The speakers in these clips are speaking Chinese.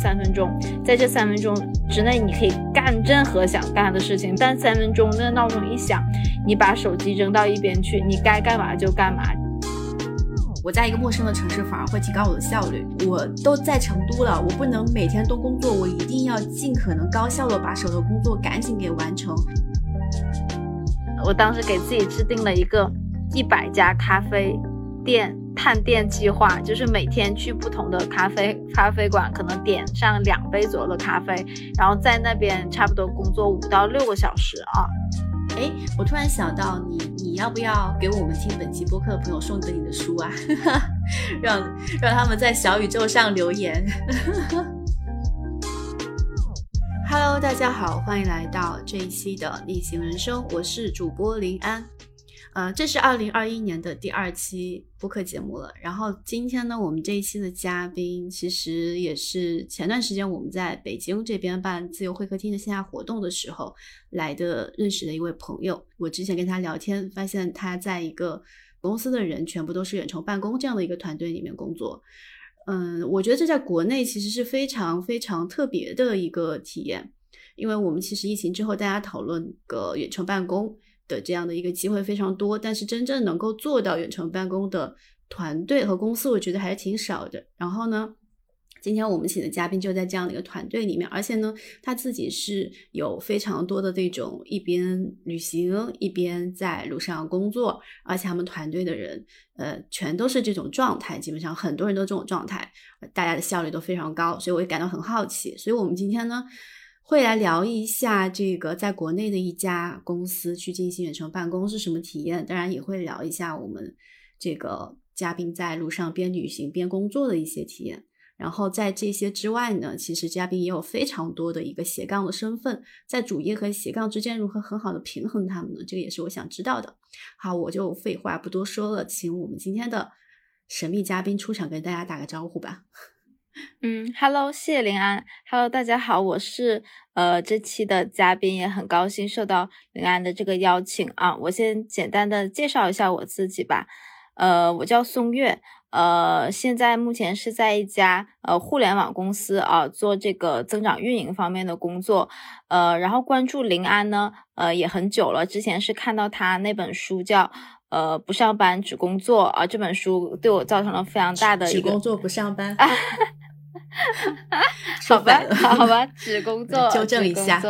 三分钟，在这三分钟之内，你可以干任何想干的事情。但三分钟那闹钟一响，你把手机扔到一边去，你该干嘛就干嘛。我在一个陌生的城市，反而会提高我的效率。我都在成都了，我不能每天都工作，我一定要尽可能高效的把手头工作赶紧给完成。我当时给自己制定了一个一百家咖啡店探店计划，就是每天去不同的咖啡咖啡馆，可能点上两杯左右的咖啡，然后在那边差不多工作五到六个小时啊。哎，我突然想到，你你要不要给我们听本期播客的朋友送一本你的书啊？让让他们在小宇宙上留言。Hello，大家好，欢迎来到这一期的逆行人生，我是主播林安。呃，这是二零二一年的第二期播客节目了。然后今天呢，我们这一期的嘉宾其实也是前段时间我们在北京这边办自由会客厅的线下活动的时候来的认识的一位朋友。我之前跟他聊天，发现他在一个公司的人全部都是远程办公这样的一个团队里面工作。嗯，我觉得这在国内其实是非常非常特别的一个体验，因为我们其实疫情之后大家讨论个远程办公。的这样的一个机会非常多，但是真正能够做到远程办公的团队和公司，我觉得还是挺少的。然后呢，今天我们请的嘉宾就在这样的一个团队里面，而且呢，他自己是有非常多的这种一边旅行一边在路上工作，而且他们团队的人，呃，全都是这种状态，基本上很多人都这种状态，大家的效率都非常高，所以我也感到很好奇。所以我们今天呢。会来聊一下这个在国内的一家公司去进行远程办公是什么体验，当然也会聊一下我们这个嘉宾在路上边旅行边工作的一些体验。然后在这些之外呢，其实嘉宾也有非常多的一个斜杠的身份，在主业和斜杠之间如何很好的平衡他们呢？这个也是我想知道的。好，我就废话不多说了，请我们今天的神秘嘉宾出场，跟大家打个招呼吧。嗯，Hello，谢谢林安。Hello，大家好，我是呃这期的嘉宾，也很高兴受到林安的这个邀请啊。我先简单的介绍一下我自己吧。呃，我叫宋月，呃，现在目前是在一家呃互联网公司啊做这个增长运营方面的工作。呃，然后关注林安呢，呃也很久了，之前是看到他那本书叫。呃，不上班只工作啊！这本书对我造成了非常大的一个。只工作不上班。好吧，好吧，只工作，纠正一下，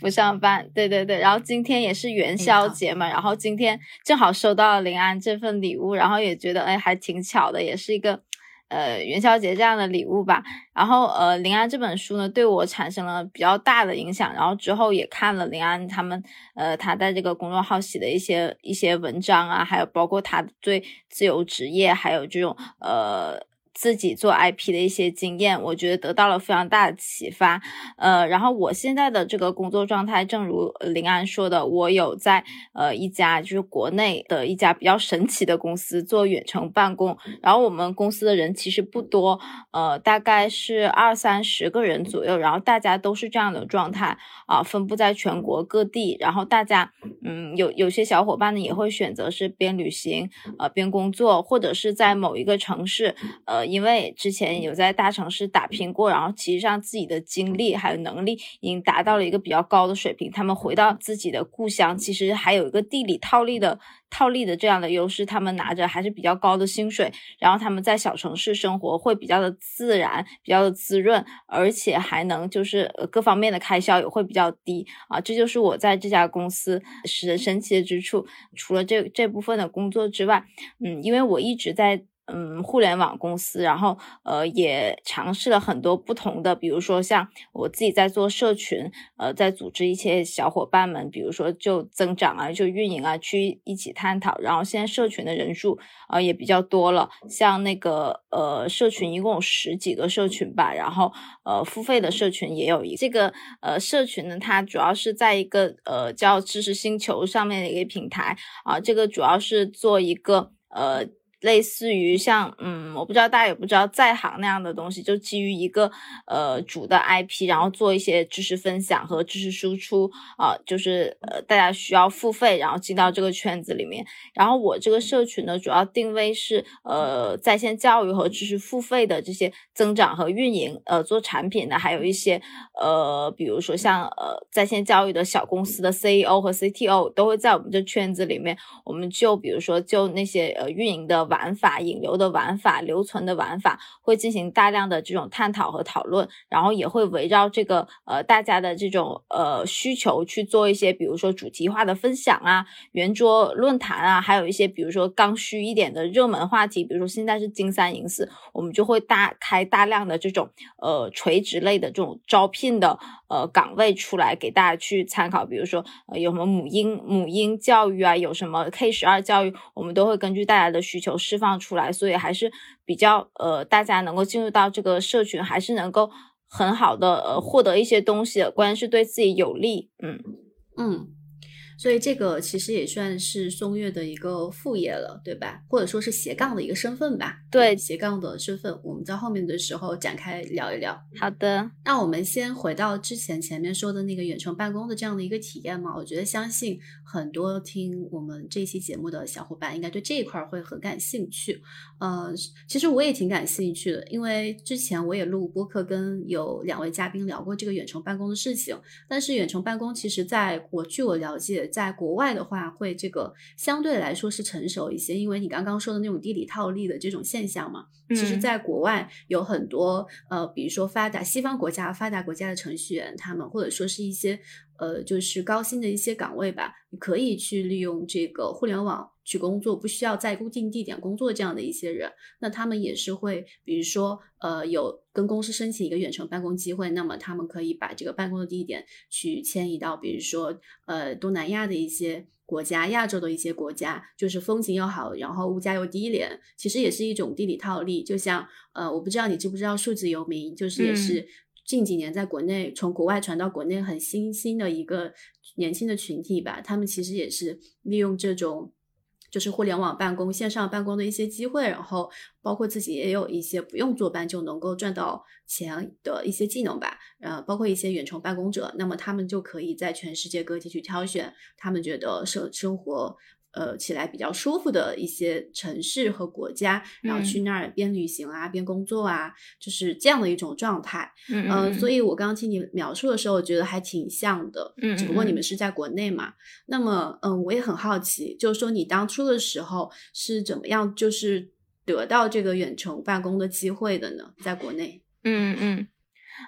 不上班。对对对，然后今天也是元宵节嘛，然后今天正好收到了林安这份礼物，然后也觉得哎，还挺巧的，也是一个。呃，元宵节这样的礼物吧，然后呃，林安这本书呢，对我产生了比较大的影响，然后之后也看了林安他们呃他在这个公众号写的一些一些文章啊，还有包括他对自由职业，还有这种呃。自己做 IP 的一些经验，我觉得得到了非常大的启发。呃，然后我现在的这个工作状态，正如林安说的，我有在呃一家就是国内的一家比较神奇的公司做远程办公。然后我们公司的人其实不多，呃，大概是二三十个人左右。然后大家都是这样的状态啊，分布在全国各地。然后大家，嗯，有有些小伙伴呢也会选择是边旅行呃边工作，或者是在某一个城市呃。因为之前有在大城市打拼过，然后其实上自己的经历还有能力已经达到了一个比较高的水平。他们回到自己的故乡，其实还有一个地理套利的套利的这样的优势。他们拿着还是比较高的薪水，然后他们在小城市生活会比较的自然，比较的滋润，而且还能就是各方面的开销也会比较低啊。这就是我在这家公司是神奇的之处。除了这这部分的工作之外，嗯，因为我一直在。嗯，互联网公司，然后呃也尝试了很多不同的，比如说像我自己在做社群，呃，在组织一些小伙伴们，比如说就增长啊，就运营啊，去一起探讨。然后现在社群的人数啊也比较多了，像那个呃社群一共有十几个社群吧，然后呃付费的社群也有一这个呃社群呢，它主要是在一个呃叫知识星球上面的一个平台啊，这个主要是做一个呃。类似于像嗯，我不知道大家有不知道在行那样的东西，就基于一个呃主的 IP，然后做一些知识分享和知识输出啊，就是呃大家需要付费，然后进到这个圈子里面。然后我这个社群呢，主要定位是呃在线教育和知识付费的这些增长和运营，呃做产品的，还有一些呃比如说像呃在线教育的小公司的 CEO 和 CTO 都会在我们这圈子里面，我们就比如说就那些呃运营的。玩法、引流的玩法、留存的玩法，会进行大量的这种探讨和讨论，然后也会围绕这个呃大家的这种呃需求去做一些，比如说主题化的分享啊、圆桌论坛啊，还有一些比如说刚需一点的热门话题，比如说现在是金三银四，我们就会大开大量的这种呃垂直类的这种招聘的呃岗位出来给大家去参考，比如说呃有什么母婴母婴教育啊，有什么 K 十二教育，我们都会根据大家的需求。释放出来，所以还是比较呃，大家能够进入到这个社群，还是能够很好的呃获得一些东西，关键是对自己有利，嗯嗯。所以这个其实也算是松月的一个副业了，对吧？或者说是斜杠的一个身份吧。对，斜杠的身份，我们在后面的时候展开聊一聊。好的，那我们先回到之前前面说的那个远程办公的这样的一个体验嘛。我觉得相信很多听我们这期节目的小伙伴应该对这一块会很感兴趣。呃，其实我也挺感兴趣的，因为之前我也录播客，跟有两位嘉宾聊过这个远程办公的事情。但是远程办公其实在我据我了解。在国外的话，会这个相对来说是成熟一些，因为你刚刚说的那种地理套利的这种现象嘛，其实在国外有很多呃，比如说发达西方国家、发达国家的程序员，他们或者说是一些。呃，就是高薪的一些岗位吧，你可以去利用这个互联网去工作，不需要在固定地点工作这样的一些人，那他们也是会，比如说，呃，有跟公司申请一个远程办公机会，那么他们可以把这个办公的地点去迁移到，比如说，呃，东南亚的一些国家，亚洲的一些国家，就是风景又好，然后物价又低廉，其实也是一种地理套利。就像，呃，我不知道你知不知道数字游民，就是也是。近几年在国内从国外传到国内很新兴的一个年轻的群体吧，他们其实也是利用这种就是互联网办公、线上办公的一些机会，然后包括自己也有一些不用坐班就能够赚到钱的一些技能吧，呃，包括一些远程办公者，那么他们就可以在全世界各地去挑选他们觉得生生活。呃，起来比较舒服的一些城市和国家，然后去那儿边旅行啊，边工作啊，就是这样的一种状态。嗯，所以我刚刚听你描述的时候，我觉得还挺像的。嗯，只不过你们是在国内嘛。那么，嗯，我也很好奇，就是说你当初的时候是怎么样，就是得到这个远程办公的机会的呢？在国内？嗯嗯。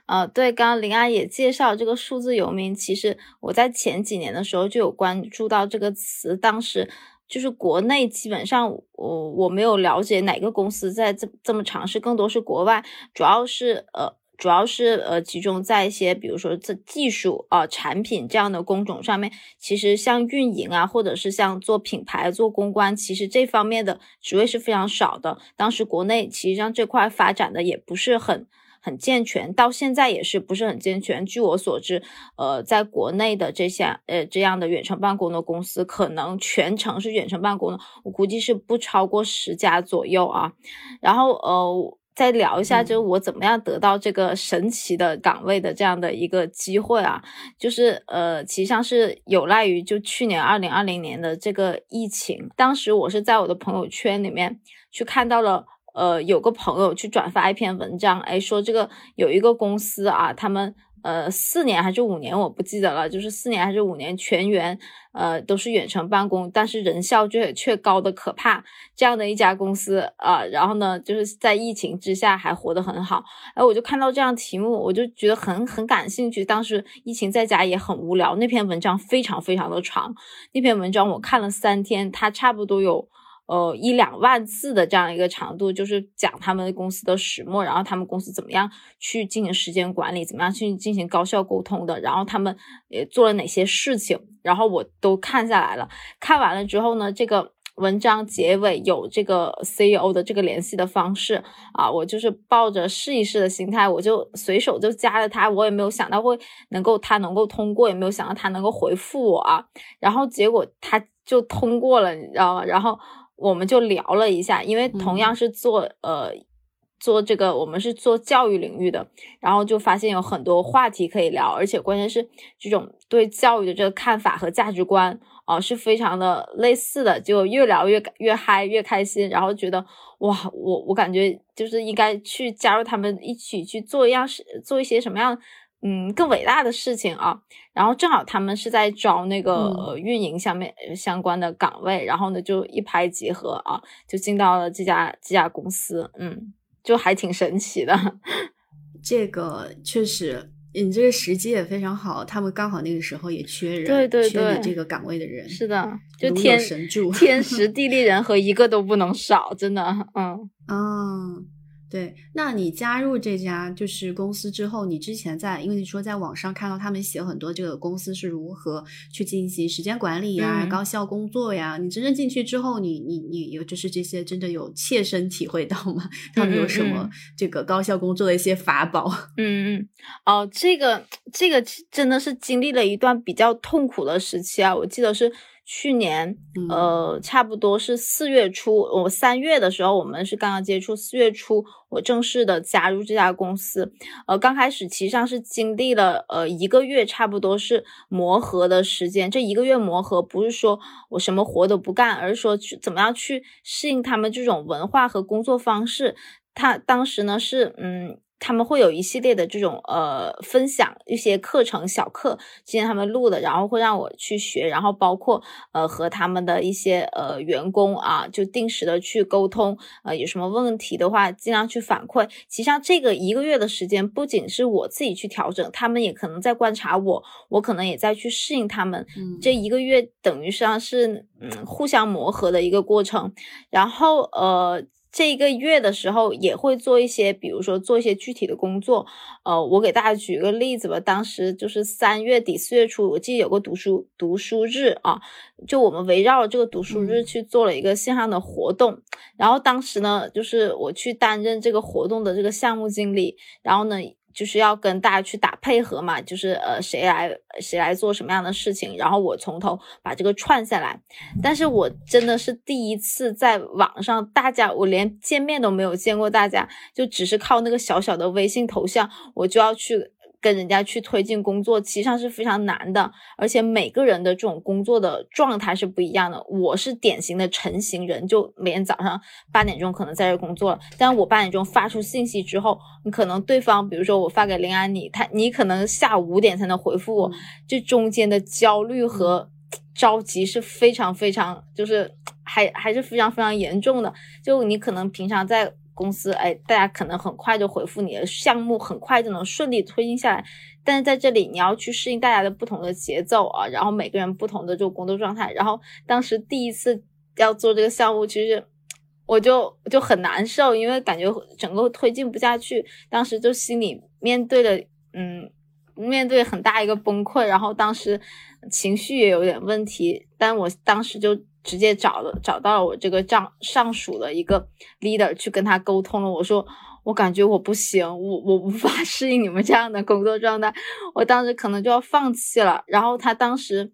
呃，对，刚刚林安也介绍这个数字游民，其实我在前几年的时候就有关注到这个词，当时就是国内基本上我我没有了解哪个公司在这这么尝试，更多是国外，主要是呃主要是呃集中在一些比如说这技术啊产品这样的工种上面，其实像运营啊，或者是像做品牌做公关，其实这方面的职位是非常少的。当时国内其实上这块发展的也不是很。很健全，到现在也是不是很健全。据我所知，呃，在国内的这些呃这样的远程办公的公司，可能全程是远程办公的，我估计是不超过十家左右啊。然后呃，再聊一下，就是我怎么样得到这个神奇的岗位的这样的一个机会啊？就是呃，其实上是有赖于就去年二零二零年的这个疫情，当时我是在我的朋友圈里面去看到了。呃，有个朋友去转发一篇文章，哎，说这个有一个公司啊，他们呃四年还是五年，我不记得了，就是四年还是五年全员呃都是远程办公，但是人效却却高的可怕，这样的一家公司啊，然后呢，就是在疫情之下还活得很好，哎，我就看到这样题目，我就觉得很很感兴趣。当时疫情在家也很无聊，那篇文章非常非常的长，那篇文章我看了三天，它差不多有。呃，一两万字的这样一个长度，就是讲他们公司的始末，然后他们公司怎么样去进行时间管理，怎么样去进行高效沟通的，然后他们也做了哪些事情，然后我都看下来了。看完了之后呢，这个文章结尾有这个 CEO 的这个联系的方式啊，我就是抱着试一试的心态，我就随手就加了他，我也没有想到会能够他能够通过，也没有想到他能够回复我啊，然后结果他就通过了，你知道吗？然后。我们就聊了一下，因为同样是做呃。做这个，我们是做教育领域的，然后就发现有很多话题可以聊，而且关键是这种对教育的这个看法和价值观啊，是非常的类似的，就越聊越越嗨，越开心，然后觉得哇，我我感觉就是应该去加入他们一起去做一样事，做一些什么样嗯更伟大的事情啊。然后正好他们是在招那个运营下面相关的岗位，然后呢就一拍即合啊，就进到了这家这家公司，嗯。就还挺神奇的，这个确实，你这个时机也非常好，他们刚好那个时候也缺人，对对对，这个岗位的人是的，就天神助，天 时地利人和，一个都不能少，真的，嗯嗯。对，那你加入这家就是公司之后，你之前在，因为你说在网上看到他们写很多这个公司是如何去进行时间管理呀、高效工作呀，你真正进去之后，你你你有就是这些真的有切身体会到吗？他们有什么这个高效工作的一些法宝？嗯嗯，哦，这个这个真的是经历了一段比较痛苦的时期啊，我记得是。去年，呃，差不多是四月初，我三月的时候，我们是刚刚接触。四月初，我正式的加入这家公司。呃，刚开始其实上是经历了呃一个月，差不多是磨合的时间。这一个月磨合，不是说我什么活都不干，而是说去怎么样去适应他们这种文化和工作方式。他当时呢是，嗯。他们会有一系列的这种呃分享一些课程小课，今天他们录的，然后会让我去学，然后包括呃和他们的一些呃员工啊，就定时的去沟通，呃有什么问题的话尽量去反馈。其实上这个一个月的时间，不仅是我自己去调整，他们也可能在观察我，我可能也在去适应他们。这一个月等于上是嗯互相磨合的一个过程，然后呃。这一个月的时候也会做一些，比如说做一些具体的工作。呃，我给大家举个例子吧。当时就是三月底四月初，我记得有个读书读书日啊，就我们围绕这个读书日去做了一个线上的活动。然后当时呢，就是我去担任这个活动的这个项目经理。然后呢。就是要跟大家去打配合嘛，就是呃谁来谁来做什么样的事情，然后我从头把这个串下来。但是我真的是第一次在网上，大家我连见面都没有见过，大家就只是靠那个小小的微信头像，我就要去。跟人家去推进工作，其实上是非常难的，而且每个人的这种工作的状态是不一样的。我是典型的成型人，就每天早上八点钟可能在这工作了，但我八点钟发出信息之后，你可能对方，比如说我发给林安你，他你可能下午五点才能回复我，这中间的焦虑和着急是非常非常，就是还还是非常非常严重的。就你可能平常在。公司哎，大家可能很快就回复你的项目，很快就能顺利推进下来。但是在这里，你要去适应大家的不同的节奏啊，然后每个人不同的这种工作状态。然后当时第一次要做这个项目，其实我就就很难受，因为感觉整个推进不下去。当时就心里面对了，嗯，面对很大一个崩溃，然后当时情绪也有点问题。但我当时就。直接找了找到了我这个上上属的一个 leader 去跟他沟通了。我说我感觉我不行，我我无法 适应你们这样的工作状态，我当时可能就要放弃了。然后他当时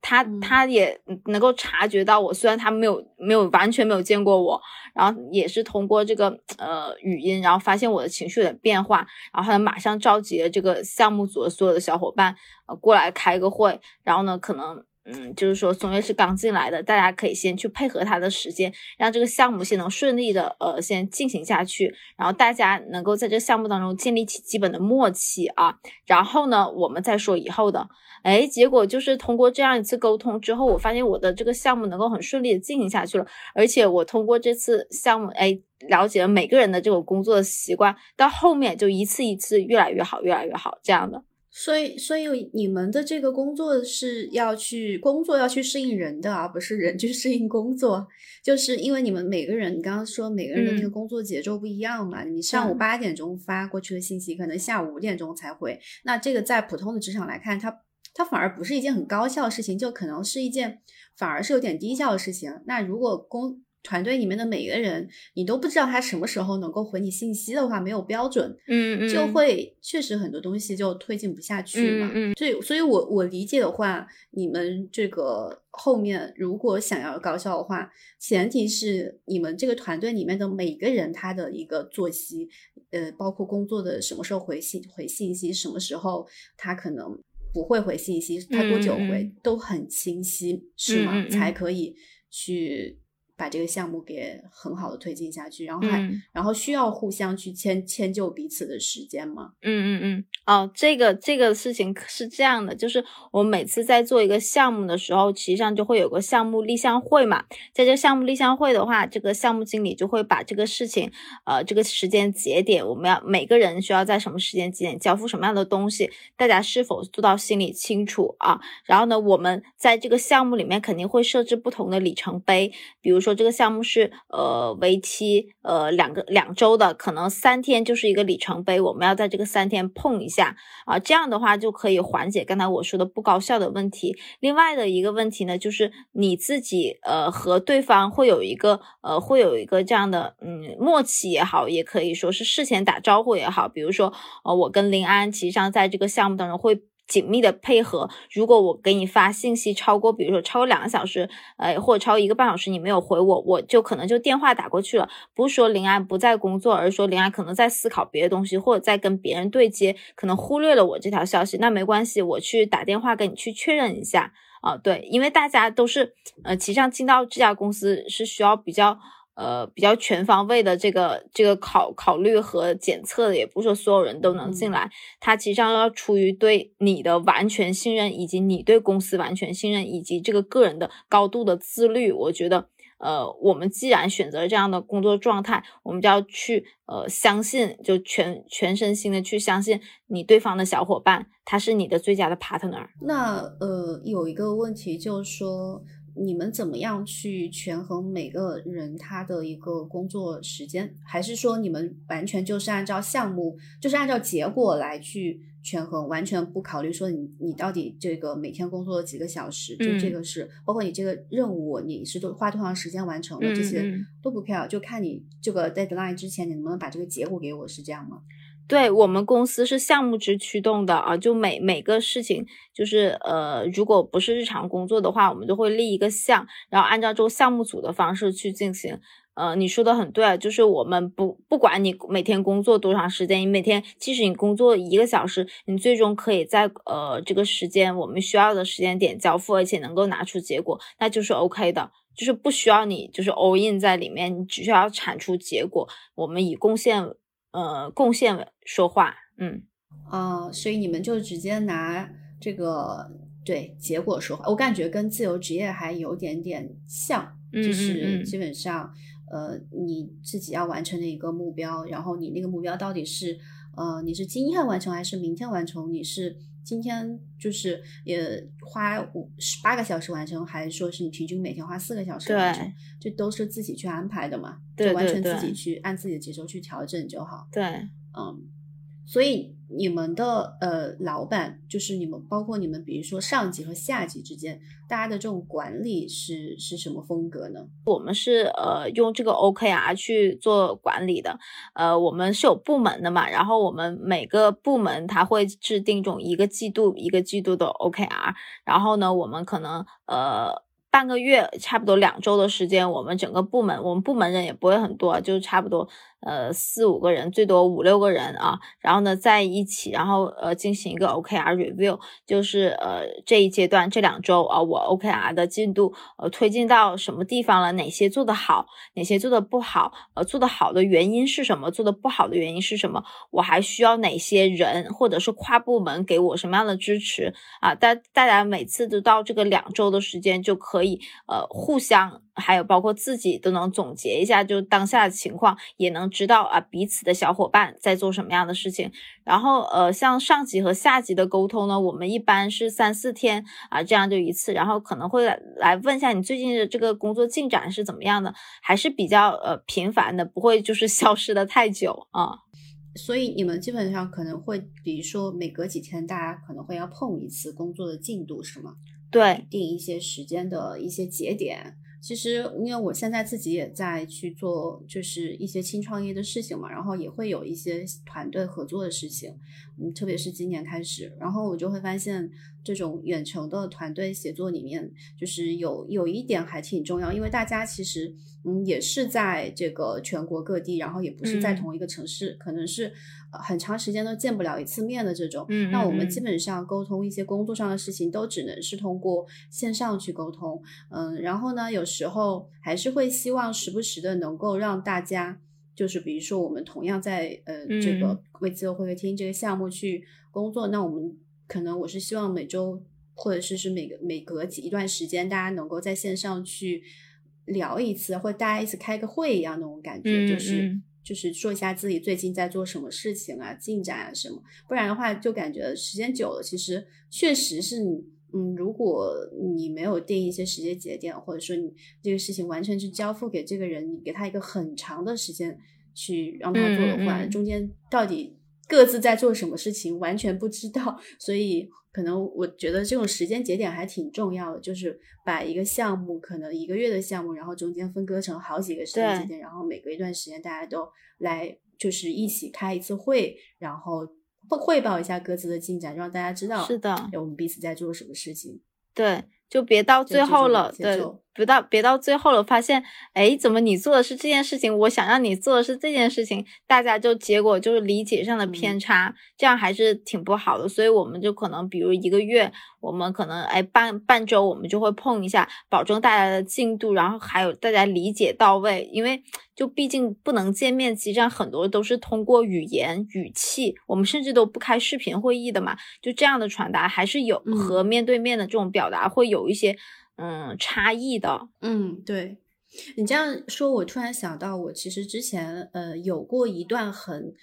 他他也能够察觉到我，虽然他没有没有完全没有见过我，然后也是通过这个呃语音，然后发现我的情绪有点变化，然后他马上召集了这个项目组的所有的小伙伴呃过来开个会，然后呢可能。嗯，就是说松月是刚进来的，大家可以先去配合他的时间，让这个项目先能顺利的呃先进行下去，然后大家能够在这个项目当中建立起基本的默契啊，然后呢，我们再说以后的。哎，结果就是通过这样一次沟通之后，我发现我的这个项目能够很顺利的进行下去了，而且我通过这次项目，哎，了解了每个人的这种工作的习惯，到后面就一次一次越来越好，越来越好这样的。所以，所以你们的这个工作是要去工作，要去适应人的，而不是人去适应工作。就是因为你们每个人，你刚刚说每个人的那个工作节奏不一样嘛。你上午八点钟发过去的信息，可能下午五点钟才回。那这个在普通的职场来看，它它反而不是一件很高效的事情，就可能是一件反而是有点低效的事情。那如果公团队里面的每个人，你都不知道他什么时候能够回你信息的话，没有标准，嗯嗯，就会确实很多东西就推进不下去嘛。嗯嗯，所以，所以我我理解的话，你们这个后面如果想要高效的话，前提是你们这个团队里面的每个人他的一个作息，呃，包括工作的什么时候回信回信息，什么时候他可能不会回信息，他多久回都很清晰，是吗？才可以去。把这个项目给很好的推进下去，然后还然后需要互相去迁迁就彼此的时间吗？嗯嗯嗯，哦，这个这个事情是这样的，就是我们每次在做一个项目的时候，实际上就会有个项目立项会嘛，在这项目立项会的话，这个项目经理就会把这个事情，呃，这个时间节点，我们要每个人需要在什么时间节点交付什么样的东西，大家是否做到心里清楚啊？然后呢，我们在这个项目里面肯定会设置不同的里程碑，比如说。这个项目是呃为期呃两个两周的，可能三天就是一个里程碑，我们要在这个三天碰一下啊，这样的话就可以缓解刚才我说的不高效的问题。另外的一个问题呢，就是你自己呃和对方会有一个呃会有一个这样的嗯默契也好，也可以说是事前打招呼也好，比如说呃我跟林安其实上在这个项目当中会。紧密的配合。如果我给你发信息超过，比如说超过两个小时，呃，或者超过一个半小时，你没有回我，我就可能就电话打过去了。不是说林安不在工作，而是说林安可能在思考别的东西，或者在跟别人对接，可能忽略了我这条消息。那没关系，我去打电话跟你去确认一下啊。对，因为大家都是，呃，其实上进到这家公司是需要比较。呃，比较全方位的这个这个考考虑和检测的，也不是说所有人都能进来。他其实上要出于对你的完全信任，以及你对公司完全信任，以及这个个人的高度的自律。我觉得，呃，我们既然选择这样的工作状态，我们就要去呃相信，就全全身心的去相信你对方的小伙伴，他是你的最佳的 partner。那呃，有一个问题就是说。你们怎么样去权衡每个人他的一个工作时间？还是说你们完全就是按照项目，就是按照结果来去权衡，完全不考虑说你你到底这个每天工作几个小时？就这个是包括你这个任务你是都花多长时间完成的？这些都不 care，就看你这个 deadline 之前你能不能把这个结果给我，是这样吗？对我们公司是项目制驱动的啊，就每每个事情就是呃，如果不是日常工作的话，我们就会立一个项，然后按照这个项目组的方式去进行。呃，你说的很对，就是我们不不管你每天工作多长时间，你每天即使你工作一个小时，你最终可以在呃这个时间我们需要的时间点交付，而且能够拿出结果，那就是 OK 的，就是不需要你就是 all in 在里面，你只需要产出结果，我们以贡献。呃，贡献说话，嗯，啊，所以你们就直接拿这个对结果说话，我感觉跟自由职业还有点点像，就是基本上，呃，你自己要完成的一个目标，然后你那个目标到底是，呃，你是今天完成还是明天完成？你是。今天就是也花五十八个小时完成，还是说是你平均每天花四个小时完成？这都是自己去安排的嘛？就完全自己去按自己的节奏去调整就好。对，嗯。所以你们的呃老板就是你们，包括你们，比如说上级和下级之间，大家的这种管理是是什么风格呢？我们是呃用这个 OKR 去做管理的，呃我们是有部门的嘛，然后我们每个部门它会制定这种一个季度一个季度的 OKR，然后呢我们可能呃。半个月，差不多两周的时间，我们整个部门，我们部门人也不会很多，就差不多呃四五个人，最多五六个人啊。然后呢，在一起，然后呃进行一个 OKR review，就是呃这一阶段这两周啊，我 OKR 的进度呃推进到什么地方了？哪些做得好？哪些做的不好？呃，做得好的原因是什么？做的不好的原因是什么？我还需要哪些人或者是跨部门给我什么样的支持啊？大大家每次都到这个两周的时间就。可以呃互相，还有包括自己都能总结一下，就当下的情况，也能知道啊彼此的小伙伴在做什么样的事情。然后呃像上级和下级的沟通呢，我们一般是三四天啊这样就一次，然后可能会来问一下你最近的这个工作进展是怎么样的，还是比较呃频繁的，不会就是消失的太久啊。所以你们基本上可能会，比如说每隔几天大家可能会要碰一次工作的进度，是吗？对，定一些时间的一些节点，其实因为我现在自己也在去做，就是一些新创业的事情嘛，然后也会有一些团队合作的事情，嗯，特别是今年开始，然后我就会发现这种远程的团队协作里面，就是有有一点还挺重要，因为大家其实嗯也是在这个全国各地，然后也不是在同一个城市，可能是很长时间都见不了一次面的这种，嗯，那我们基本上沟通一些工作上的事情，都只能是通过线上去沟通，嗯，然后呢有。时候还是会希望时不时的能够让大家，就是比如说我们同样在呃这个为自由会客厅这个项目去工作，那我们可能我是希望每周或者是是每个每隔几一段时间，大家能够在线上去聊一次，或者大家一起开个会一样那种感觉，就是就是说一下自己最近在做什么事情啊，进展啊什么，不然的话就感觉时间久了，其实确实是你。嗯，如果你没有定一些时间节点，或者说你这个事情完全是交付给这个人，你给他一个很长的时间去让他做的话，中间到底各自在做什么事情完全不知道，所以可能我觉得这种时间节点还挺重要的，就是把一个项目可能一个月的项目，然后中间分割成好几个时间节点，然后每隔一段时间大家都来就是一起开一次会，然后。汇汇报一下各自的进展，让大家知道是的，我们彼此在做什么事情。对，就别到最后了，对。不到别到最后了，发现哎，怎么你做的是这件事情，我想让你做的是这件事情，大家就结果就是理解上的偏差，这样还是挺不好的。所以我们就可能比如一个月，我们可能哎半半周我们就会碰一下，保证大家的进度，然后还有大家理解到位。因为就毕竟不能见面，其实上很多都是通过语言语气，我们甚至都不开视频会议的嘛，就这样的传达还是有和面对面的这种表达会有一些。嗯，差异的，嗯，对。你这样说，我突然想到，我其实之前呃有过一段很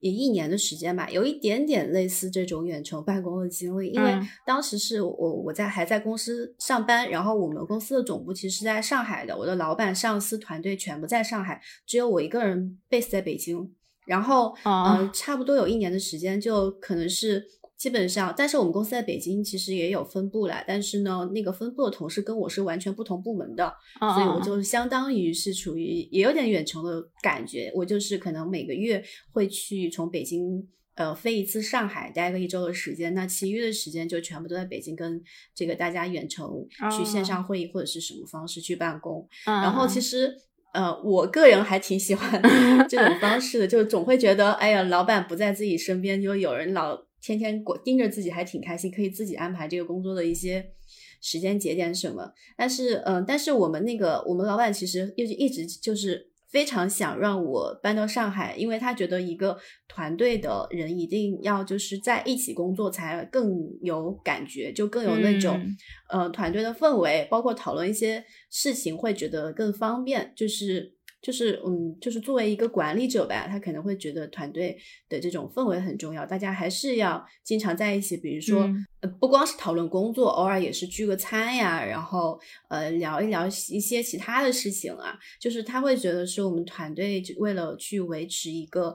也一年的时间吧，有一点点类似这种远程办公的经历，因为当时是我我在还在公司上班，然后我们公司的总部其实是在上海的，我的老板、上司团队全部在上海，只有我一个人 base 在北京，然后嗯，差不多有一年的时间，就可能是。基本上，但是我们公司在北京其实也有分部啦。但是呢，那个分部的同事跟我是完全不同部门的，所以我就相当于是处于也有点远程的感觉。我就是可能每个月会去从北京呃飞一次上海，待个一周的时间。那其余的时间就全部都在北京跟这个大家远程去线上会议或者是什么方式去办公。然后其实呃，我个人还挺喜欢 这种方式的，就总会觉得哎呀，老板不在自己身边，就有人老。天天过盯着自己还挺开心，可以自己安排这个工作的一些时间节点什么。但是，嗯，但是我们那个我们老板其实一直一直就是非常想让我搬到上海，因为他觉得一个团队的人一定要就是在一起工作才更有感觉，就更有那种呃团队的氛围，包括讨论一些事情会觉得更方便，就是。就是嗯，就是作为一个管理者吧，他可能会觉得团队的这种氛围很重要，大家还是要经常在一起。比如说，呃，不光是讨论工作，偶尔也是聚个餐呀，然后呃聊一聊一些其他的事情啊。就是他会觉得是我们团队为了去维持一个。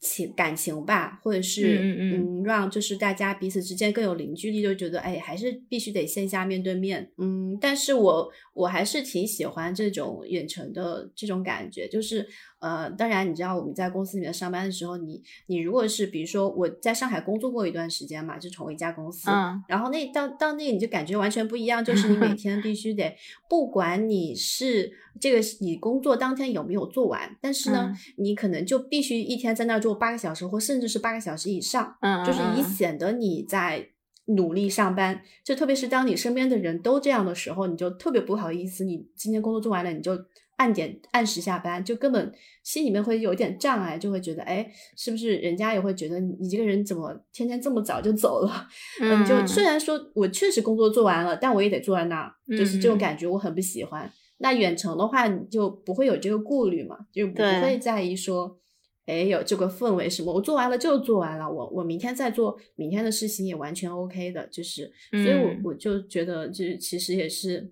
情感情吧，或者是嗯嗯，让就是大家彼此之间更有凝聚力，就觉得哎，还是必须得线下面对面。嗯，但是我我还是挺喜欢这种远程的这种感觉，就是。呃，当然，你知道我们在公司里面上班的时候，你你如果是比如说我在上海工作过一段时间嘛，就同一家公司，然后那到到那你就感觉完全不一样，就 是你每天必须得，不管你是这个你工作当天有没有做完，但是呢，你可能就必须一天在那做八个小时，或甚至是八个小时以上，就是以显得你在努力上班。就特别是当你身边的人都这样的时候，你就特别不好意思，你今天工作做完了，你就。按点按时下班，就根本心里面会有点障碍，就会觉得，哎，是不是人家也会觉得你这个人怎么天天这么早就走了？嗯，就虽然说我确实工作做完了，但我也得坐在那儿，就是这种感觉我很不喜欢。那远程的话，你就不会有这个顾虑嘛，就不会在意说，哎，有这个氛围什么，我做完了就做完了，我我明天再做明天的事情也完全 OK 的，就是，所以我我就觉得，就是其实也是。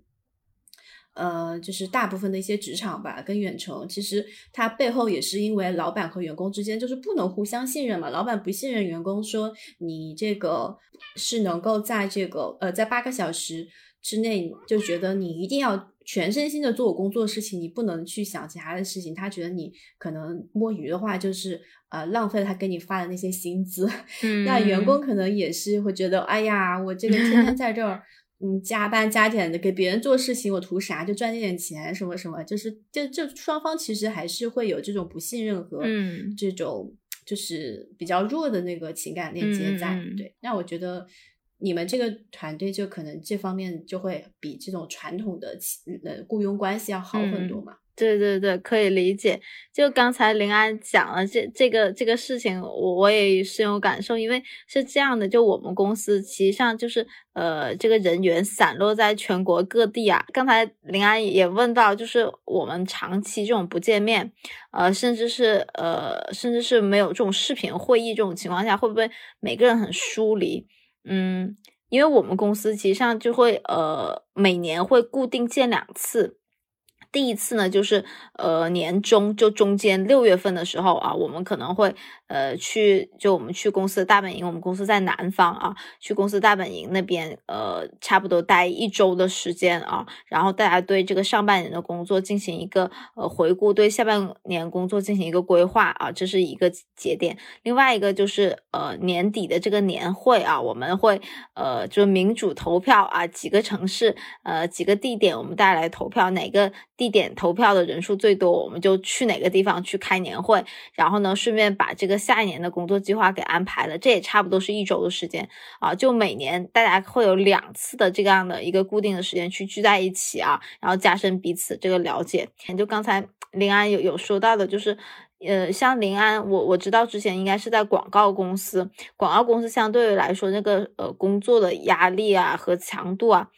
呃，就是大部分的一些职场吧，跟远程，其实它背后也是因为老板和员工之间就是不能互相信任嘛。老板不信任员工，说你这个是能够在这个呃在八个小时之内就觉得你一定要全身心的做我工作的事情，你不能去想其他的事情。他觉得你可能摸鱼的话，就是呃浪费了他给你发的那些薪资。嗯，那员工可能也是会觉得，哎呀，我这个天天在这儿，嗯，加班加点的给别人做事情，我图啥？就赚那点钱，什么什么，就是这这双方其实还是会有这种不信任和这种就是比较弱的那个情感链接在。对，那我觉得。你们这个团队就可能这方面就会比这种传统的呃雇佣关系要好很多嘛？对对对，可以理解。就刚才林安讲了这这个这个事情，我我也深有感受，因为是这样的，就我们公司其实上就是呃这个人员散落在全国各地啊。刚才林安也问到，就是我们长期这种不见面，呃，甚至是呃甚至是没有这种视频会议这种情况下，会不会每个人很疏离？嗯，因为我们公司其实上就会呃每年会固定见两次。第一次呢，就是呃年中就中间六月份的时候啊，我们可能会呃去就我们去公司大本营，我们公司在南方啊，去公司大本营那边呃差不多待一周的时间啊，然后大家对这个上半年的工作进行一个呃回顾，对下半年工作进行一个规划啊，这是一个节点。另外一个就是呃年底的这个年会啊，我们会呃就是民主投票啊，几个城市呃几个地点，我们大家来投票哪个。地点投票的人数最多，我们就去哪个地方去开年会，然后呢，顺便把这个下一年的工作计划给安排了。这也差不多是一周的时间啊，就每年大家会有两次的这样的一个固定的时间去聚在一起啊，然后加深彼此这个了解。就刚才林安有有说到的，就是呃，像林安，我我知道之前应该是在广告公司，广告公司相对于来说，那个呃工作的压力啊和强度啊。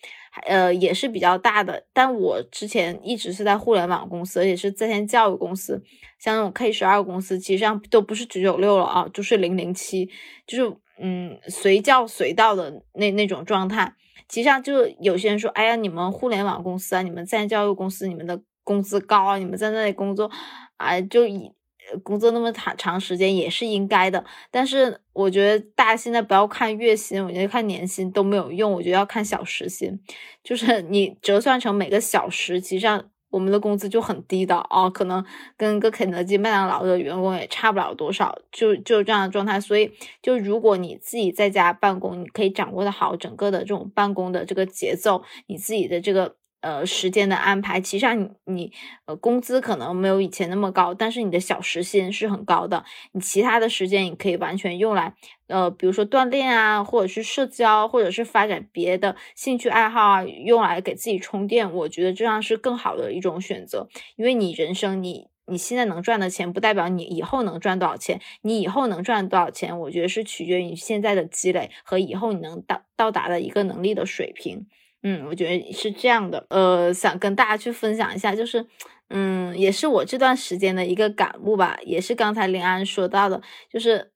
呃，也是比较大的，但我之前一直是在互联网公司，而且是在线教育公司，像那种 K 十二公司，其实上都不是九九六了啊，就是零零七，就是嗯随叫随到的那那种状态。其实上就有些人说，哎呀，你们互联网公司啊，你们在线教育公司，你们的工资高啊，你们在那里工作，啊，就以。工作那么长长时间也是应该的，但是我觉得大家现在不要看月薪，我觉得看年薪都没有用，我觉得要看小时薪，就是你折算成每个小时，其实上我们的工资就很低的哦，可能跟个肯德基、麦当劳的员工也差不了多少，就就这样的状态。所以，就如果你自己在家办公，你可以掌握的好整个的这种办公的这个节奏，你自己的这个。呃，时间的安排，其实上你你呃工资可能没有以前那么高，但是你的小时薪是很高的。你其他的时间你可以完全用来呃，比如说锻炼啊，或者是社交，或者是发展别的兴趣爱好啊，用来给自己充电。我觉得这样是更好的一种选择，因为你人生你你现在能赚的钱，不代表你以后能赚多少钱。你以后能赚多少钱，我觉得是取决于你现在的积累和以后你能到到达的一个能力的水平。嗯，我觉得是这样的，呃，想跟大家去分享一下，就是，嗯，也是我这段时间的一个感悟吧，也是刚才林安说到的，就是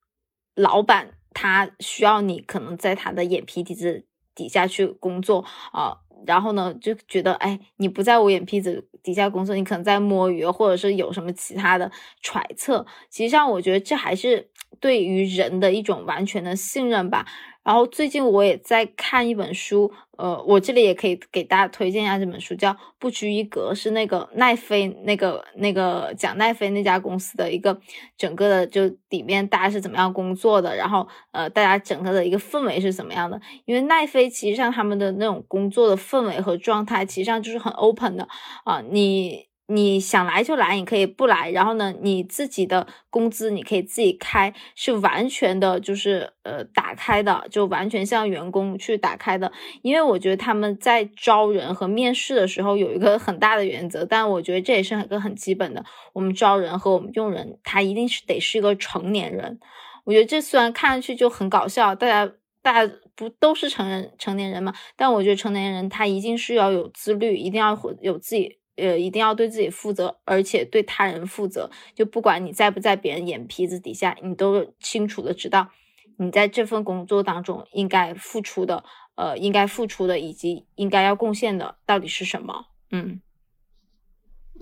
老板他需要你可能在他的眼皮底子底下去工作啊，然后呢就觉得，哎，你不在我眼皮子底下工作，你可能在摸鱼，或者是有什么其他的揣测，其实上我觉得这还是对于人的一种完全的信任吧。然后最近我也在看一本书，呃，我这里也可以给大家推荐一下这本书，叫《不拘一格》，是那个奈飞那个那个讲奈飞那家公司的一个整个的就里面大家是怎么样工作的，然后呃大家整个的一个氛围是怎么样的？因为奈飞其实上他们的那种工作的氛围和状态，其实上就是很 open 的啊，你。你想来就来，你可以不来。然后呢，你自己的工资你可以自己开，是完全的，就是呃打开的，就完全向员工去打开的。因为我觉得他们在招人和面试的时候有一个很大的原则，但我觉得这也是一个很基本的。我们招人和我们用人，他一定是得是一个成年人。我觉得这虽然看上去就很搞笑，大家大家不都是成人成年人嘛？但我觉得成年人他一定是要有自律，一定要有自己。呃，一定要对自己负责，而且对他人负责。就不管你在不在别人眼皮子底下，你都清楚的知道你在这份工作当中应该付出的，呃，应该付出的以及应该要贡献的到底是什么。嗯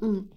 嗯，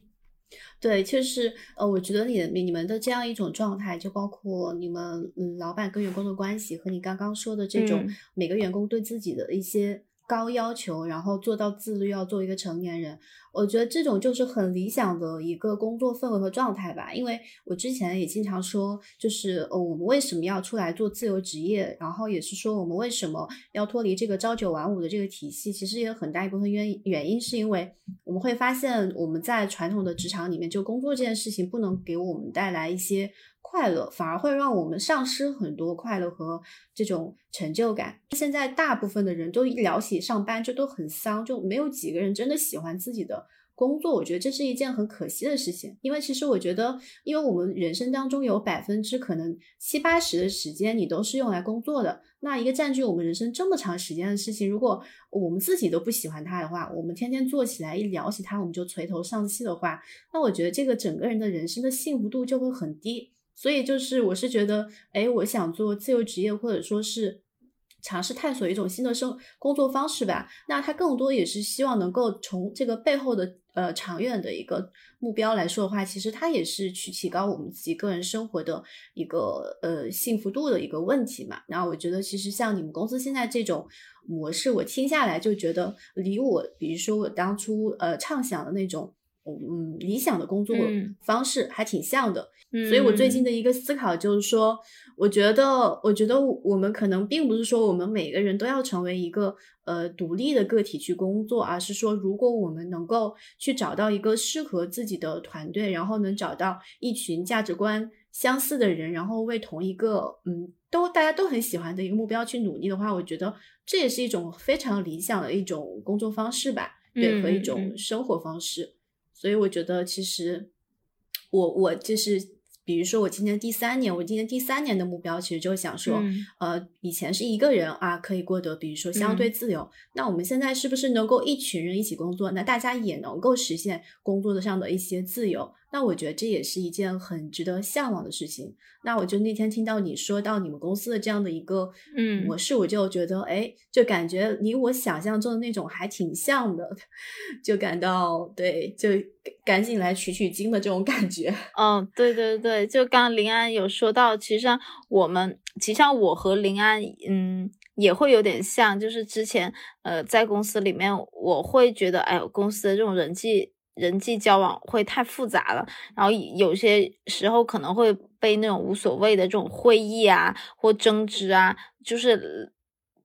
对，确实呃，我觉得你你们的这样一种状态，就包括你们嗯，老板跟员工的关系，和你刚刚说的这种每个员工对自己的一些。高要求，然后做到自律，要做一个成年人。我觉得这种就是很理想的一个工作氛围和状态吧。因为我之前也经常说，就是呃，我们为什么要出来做自由职业，然后也是说我们为什么要脱离这个朝九晚五的这个体系。其实也有很大一部分原因原因，是因为我们会发现我们在传统的职场里面，就工作这件事情不能给我们带来一些。快乐反而会让我们丧失很多快乐和这种成就感。现在大部分的人都一聊起上班就都很丧，就没有几个人真的喜欢自己的工作。我觉得这是一件很可惜的事情，因为其实我觉得，因为我们人生当中有百分之可能七八十的时间你都是用来工作的。那一个占据我们人生这么长时间的事情，如果我们自己都不喜欢它的话，我们天天做起来一聊起它我们就垂头丧气的话，那我觉得这个整个人的人生的幸福度就会很低。所以就是，我是觉得，哎，我想做自由职业，或者说是尝试探索一种新的生工作方式吧。那它更多也是希望能够从这个背后的呃长远的一个目标来说的话，其实它也是去提高我们自己个人生活的一个呃幸福度的一个问题嘛。然后我觉得，其实像你们公司现在这种模式，我听下来就觉得离我，比如说我当初呃畅想的那种。嗯，理想的工作方式还挺像的，所以我最近的一个思考就是说，我觉得，我觉得我们可能并不是说我们每个人都要成为一个呃独立的个体去工作，而是说，如果我们能够去找到一个适合自己的团队，然后能找到一群价值观相似的人，然后为同一个嗯都大家都很喜欢的一个目标去努力的话，我觉得这也是一种非常理想的一种工作方式吧，对，和一种生活方式。所以我觉得，其实我我就是，比如说我今年第三年，我今年第三年的目标，其实就想说，呃，以前是一个人啊，可以过得，比如说相对自由。那我们现在是不是能够一群人一起工作？那大家也能够实现工作的上的一些自由？那我觉得这也是一件很值得向往的事情。那我就那天听到你说到你们公司的这样的一个嗯模式，我就觉得哎，就感觉离我想象中的那种还挺像的，就感到对，就赶紧来取取经的这种感觉。嗯，对对对，就刚刚林安有说到，其实我们其实像我和林安，嗯，也会有点像，就是之前呃在公司里面，我会觉得哎，公司的这种人际。人际交往会太复杂了，然后有些时候可能会被那种无所谓的这种会议啊或争执啊，就是。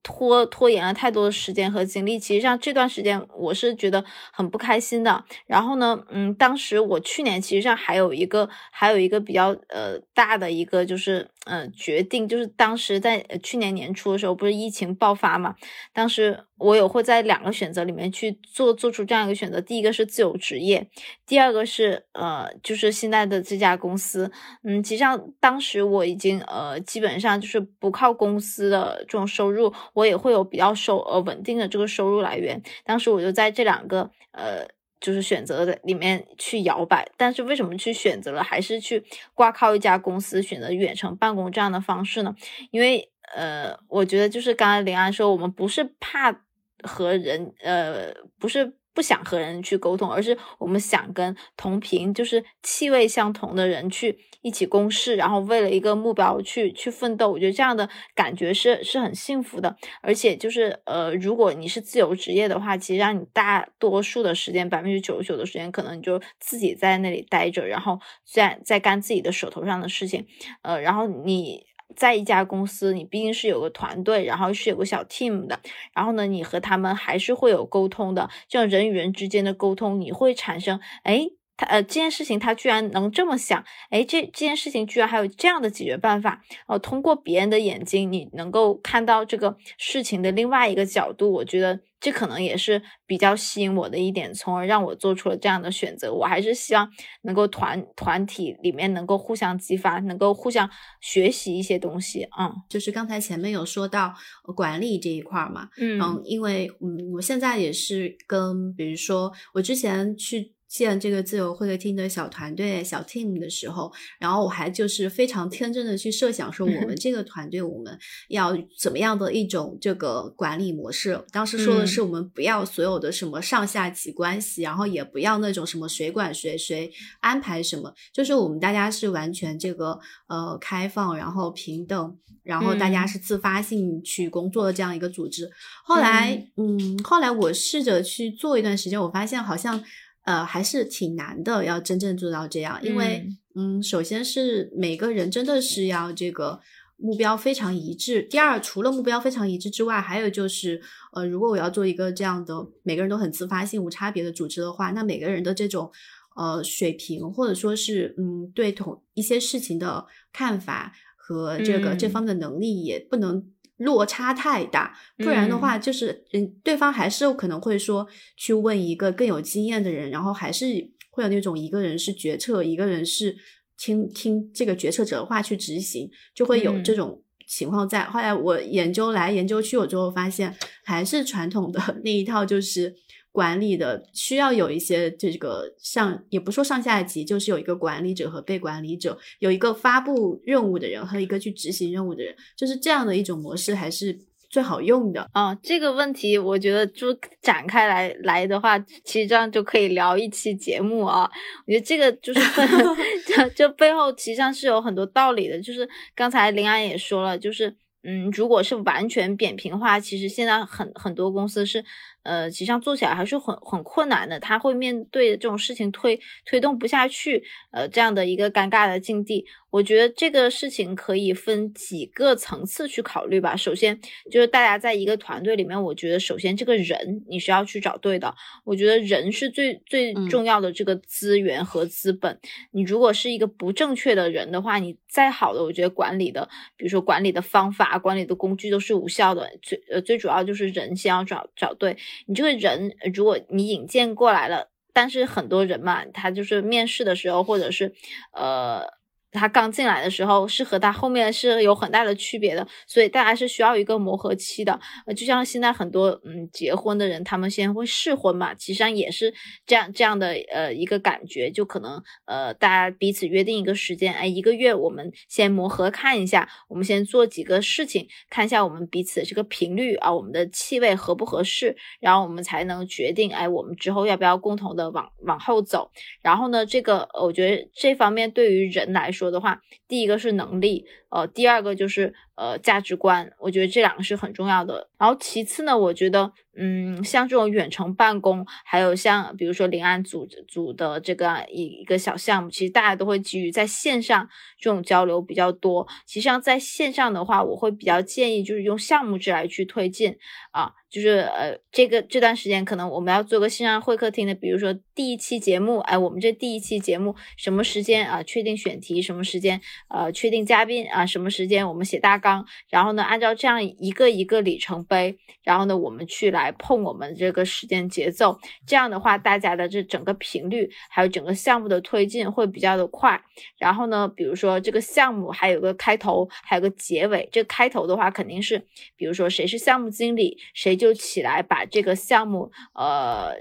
拖拖延了太多的时间和精力，其实像这段时间我是觉得很不开心的。然后呢，嗯，当时我去年其实上还有一个还有一个比较呃大的一个就是呃决定，就是当时在去年年初的时候不是疫情爆发嘛，当时我有会在两个选择里面去做做出这样一个选择，第一个是自由职业，第二个是呃就是现在的这家公司。嗯，其实上当时我已经呃基本上就是不靠公司的这种收入。我也会有比较收呃稳定的这个收入来源，当时我就在这两个呃就是选择在里面去摇摆，但是为什么去选择了还是去挂靠一家公司，选择远程办公这样的方式呢？因为呃，我觉得就是刚刚林安说，我们不是怕和人呃不是。不想和人去沟通，而是我们想跟同频，就是气味相同的人去一起共事，然后为了一个目标去去奋斗。我觉得这样的感觉是是很幸福的。而且就是呃，如果你是自由职业的话，其实让你大多数的时间，百分之九十九的时间，可能你就自己在那里待着，然后在在干自己的手头上的事情。呃，然后你。在一家公司，你毕竟是有个团队，然后是有个小 team 的，然后呢，你和他们还是会有沟通的，这种人与人之间的沟通，你会产生，哎。他呃，这件事情他居然能这么想，哎，这这件事情居然还有这样的解决办法，呃，通过别人的眼睛，你能够看到这个事情的另外一个角度，我觉得这可能也是比较吸引我的一点，从而让我做出了这样的选择。我还是希望能够团团体里面能够互相激发，能够互相学习一些东西。嗯，就是刚才前面有说到管理这一块嘛，嗯，因为嗯，我现在也是跟，比如说我之前去。建这个自由会客厅的小团队、小 team 的时候，然后我还就是非常天真的去设想说，我们 这个团队我们要怎么样的一种这个管理模式。当时说的是，我们不要所有的什么上下级关系，然后也不要那种什么谁管谁、谁安排什么，就是我们大家是完全这个呃开放，然后平等，然后大家是自发性去工作的这样一个组织。后来，嗯，后来我试着去做一段时间，我发现好像。呃，还是挺难的，要真正做到这样，因为，嗯，首先是每个人真的是要这个目标非常一致。第二，除了目标非常一致之外，还有就是，呃，如果我要做一个这样的每个人都很自发性、无差别的组织的话，那每个人的这种呃水平，或者说是嗯对同一些事情的看法和这个这方面的能力也不能。落差太大，不然的话，就是嗯，对方还是有可能会说去问一个更有经验的人，然后还是会有那种一个人是决策，一个人是听听这个决策者的话去执行，就会有这种情况在。后来我研究来研究去，我最后发现还是传统的 那一套，就是。管理的需要有一些这个上，也不说上下级，就是有一个管理者和被管理者，有一个发布任务的人和一个去执行任务的人，就是这样的一种模式还是最好用的啊。这个问题我觉得就展开来来的话，其实这样就可以聊一期节目啊。我觉得这个就是 这这背后实际上是有很多道理的，就是刚才林安也说了，就是嗯，如果是完全扁平化，其实现在很很多公司是。呃，实际上做起来还是很很困难的，他会面对这种事情推推动不下去，呃，这样的一个尴尬的境地。我觉得这个事情可以分几个层次去考虑吧。首先就是大家在一个团队里面，我觉得首先这个人你是要去找对的。我觉得人是最最重要的这个资源和资本。你如果是一个不正确的人的话，你再好的，我觉得管理的，比如说管理的方法、管理的工具都是无效的。最呃最主要就是人先要找找对。你这个人，如果你引荐过来了，但是很多人嘛，他就是面试的时候，或者是，呃。他刚进来的时候是和他后面是有很大的区别的，所以大家是需要一个磨合期的。呃，就像现在很多嗯结婚的人，他们先会试婚嘛，其实上也是这样这样的呃一个感觉，就可能呃大家彼此约定一个时间，哎，一个月我们先磨合看一下，我们先做几个事情，看一下我们彼此这个频率啊，我们的气味合不合适，然后我们才能决定，哎，我们之后要不要共同的往往后走。然后呢，这个我觉得这方面对于人来说。的话，第一个是能力，呃，第二个就是呃价值观，我觉得这两个是很重要的。然后其次呢，我觉得，嗯，像这种远程办公，还有像比如说临安组组的这个一一个小项目，其实大家都会基于在线上这种交流比较多。其实上在线上的话，我会比较建议就是用项目制来去推进啊。就是呃，这个这段时间可能我们要做个线上会客厅的，比如说第一期节目，哎，我们这第一期节目什么时间啊？确定选题，什么时间？呃，确定嘉宾啊？什么时间？我们写大纲，然后呢，按照这样一个一个里程碑，然后呢，我们去来碰我们这个时间节奏。这样的话，大家的这整个频率，还有整个项目的推进会比较的快。然后呢，比如说这个项目还有个开头，还有个结尾。这开头的话，肯定是比如说谁是项目经理，谁。就起来把这个项目，呃，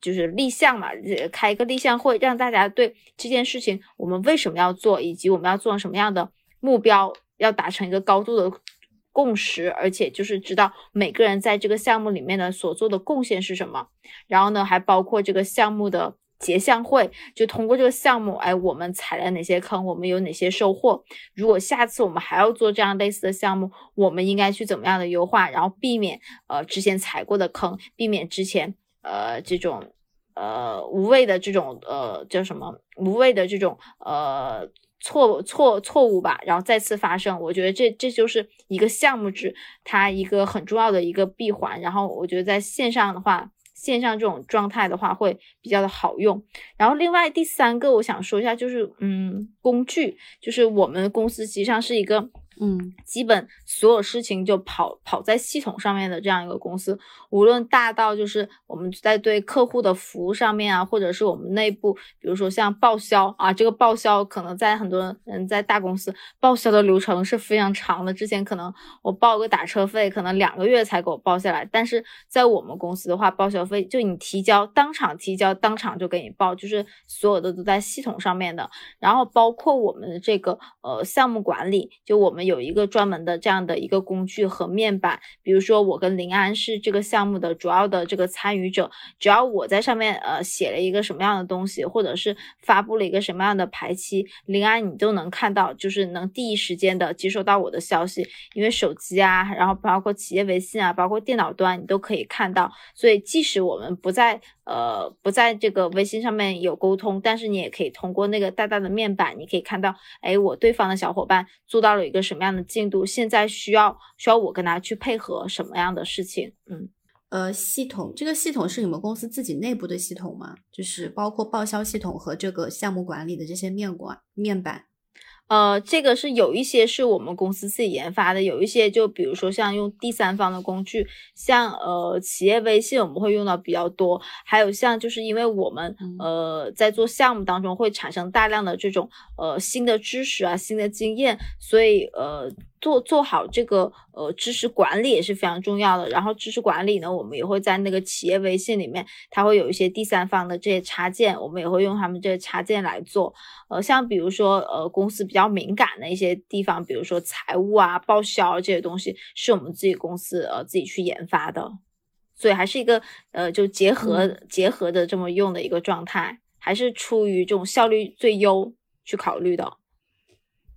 就是立项嘛，开一个立项会，让大家对这件事情我们为什么要做，以及我们要做什么样的目标，要达成一个高度的共识，而且就是知道每个人在这个项目里面的所做的贡献是什么。然后呢，还包括这个项目的。结项会就通过这个项目，哎，我们踩了哪些坑，我们有哪些收获？如果下次我们还要做这样类似的项目，我们应该去怎么样的优化，然后避免呃之前踩过的坑，避免之前呃这种呃无谓的这种呃叫什么无谓的这种呃错错错误吧，然后再次发生。我觉得这这就是一个项目制，它一个很重要的一个闭环。然后我觉得在线上的话。线上这种状态的话会比较的好用，然后另外第三个我想说一下就是，嗯，工具，就是我们公司实际上是一个嗯，基本所有事情就跑跑在系统上面的这样一个公司，无论大到就是我们在对客户的服务上面啊，或者是我们内部，比如说像报销啊，这个报销可能在很多人在大公司报销的流程是非常长的。之前可能我报个打车费，可能两个月才给我报下来，但是在我们公司的话，报销费就你提交当场提交，当场就给你报，就是所有的都在系统上面的。然后包括我们的这个呃项目管理，就我们。有一个专门的这样的一个工具和面板，比如说我跟林安是这个项目的主要的这个参与者，只要我在上面呃写了一个什么样的东西，或者是发布了一个什么样的排期，林安你都能看到，就是能第一时间的接收到我的消息，因为手机啊，然后包括企业微信啊，包括电脑端你都可以看到，所以即使我们不在。呃，不在这个微信上面有沟通，但是你也可以通过那个大大的面板，你可以看到，哎，我对方的小伙伴做到了一个什么样的进度，现在需要需要我跟他去配合什么样的事情？嗯，呃，系统这个系统是你们公司自己内部的系统吗？就是包括报销系统和这个项目管理的这些面管面板。呃，这个是有一些是我们公司自己研发的，有一些就比如说像用第三方的工具，像呃企业微信我们会用到比较多，还有像就是因为我们呃在做项目当中会产生大量的这种呃新的知识啊、新的经验，所以呃。做做好这个呃知识管理也是非常重要的。然后知识管理呢，我们也会在那个企业微信里面，它会有一些第三方的这些插件，我们也会用他们这些插件来做。呃，像比如说呃公司比较敏感的一些地方，比如说财务啊、报销这些东西，是我们自己公司呃自己去研发的。所以还是一个呃就结合结合的这么用的一个状态，还是出于这种效率最优去考虑的。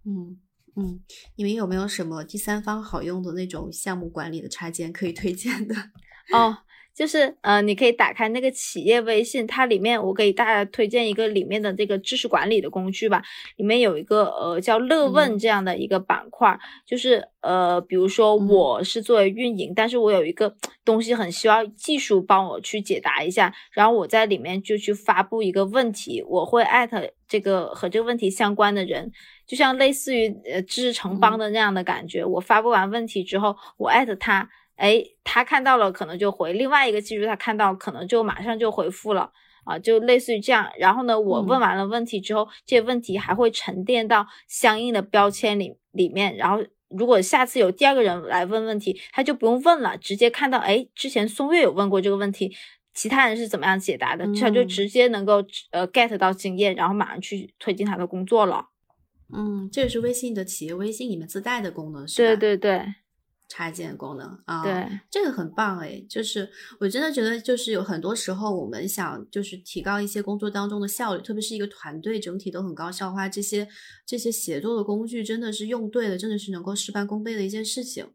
嗯。嗯，你们有没有什么第三方好用的那种项目管理的插件可以推荐的？哦，就是呃，你可以打开那个企业微信，它里面我给大家推荐一个里面的这个知识管理的工具吧。里面有一个呃叫乐问这样的一个板块，就是呃，比如说我是作为运营，但是我有一个东西很需要技术帮我去解答一下，然后我在里面就去发布一个问题，我会艾特这个和这个问题相关的人。就像类似于呃知识城邦的那样的感觉，我发布完问题之后，我艾特他，哎，他看到了可能就回；另外一个技术他看到可能就马上就回复了啊，就类似于这样。然后呢，我问完了问题之后，这些问题还会沉淀到相应的标签里里面。然后如果下次有第二个人来问问题，他就不用问了，直接看到哎，之前松月有问过这个问题，其他人是怎么样解答的，他就直接能够呃 get 到经验，然后马上去推进他的工作了。嗯，这个是微信的企业微信里面自带的功能，是吧？对对对，插件功能啊，对，这个很棒哎。就是我真的觉得，就是有很多时候我们想就是提高一些工作当中的效率，特别是一个团队整体都很高效化，这些这些协作的工具真的是用对了，真的是能够事半功倍的一件事情。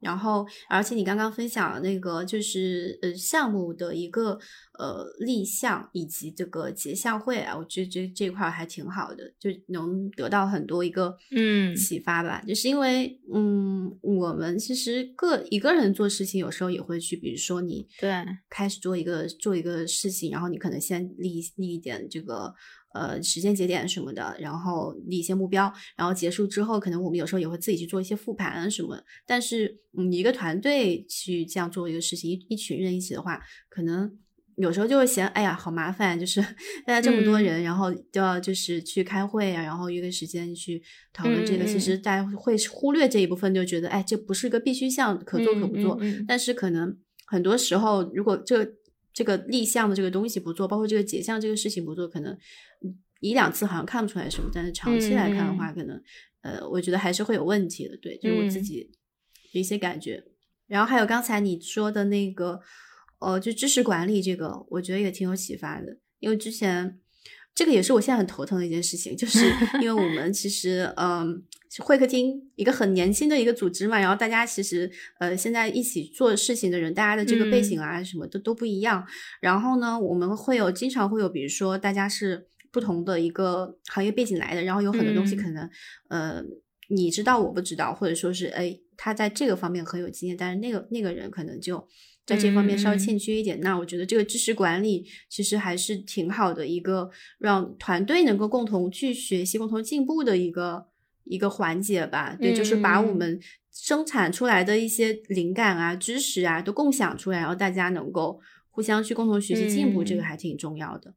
然后，而且你刚刚分享的那个就是呃项目的一个呃立项以及这个结项会啊，我觉得这这块还挺好的，就能得到很多一个嗯启发吧。就是因为嗯，我们其实个一个人做事情，有时候也会去，比如说你对开始做一个做一个事情，然后你可能先立立一点这个。呃，时间节点什么的，然后立一些目标，然后结束之后，可能我们有时候也会自己去做一些复盘什么。但是，你，一个团队去这样做一个事情，一一群人一起的话，可能有时候就会嫌，哎呀，好麻烦，就是 大家这么多人，然后都要就是去开会啊，然后约个时间去讨论这个。其实大家会忽略这一部分，就觉得，哎，这不是个必须项，可做可不做。但是可能很多时候，如果这这个立项的这个东西不做，包括这个结项这个事情不做，可能。一两次好像看不出来什么，但是长期来看的话，可能呃，我觉得还是会有问题的。对，就是我自己一些感觉。然后还有刚才你说的那个，呃，就知识管理这个，我觉得也挺有启发的。因为之前这个也是我现在很头疼的一件事情，就 是因为我们其实嗯，会客厅一个很年轻的一个组织嘛，然后大家其实呃现在一起做事情的人，大家的这个背景啊什么的都不一样。然后呢，我们会有经常会有，比如说大家是。不同的一个行业背景来的，然后有很多东西可能，呃，你知道我不知道，或者说是，哎，他在这个方面很有经验，但是那个那个人可能就在这方面稍微欠缺一点。那我觉得这个知识管理其实还是挺好的一个让团队能够共同去学习、共同进步的一个一个环节吧。对，就是把我们生产出来的一些灵感啊、知识啊都共享出来，然后大家能够互相去共同学习进步，这个还挺重要的。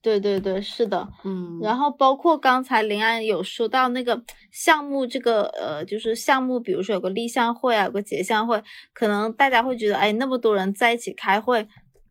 对对对，是的，嗯，然后包括刚才林安有说到那个项目，这个呃，就是项目，比如说有个立项会啊，有个结项会，可能大家会觉得，哎，那么多人在一起开会。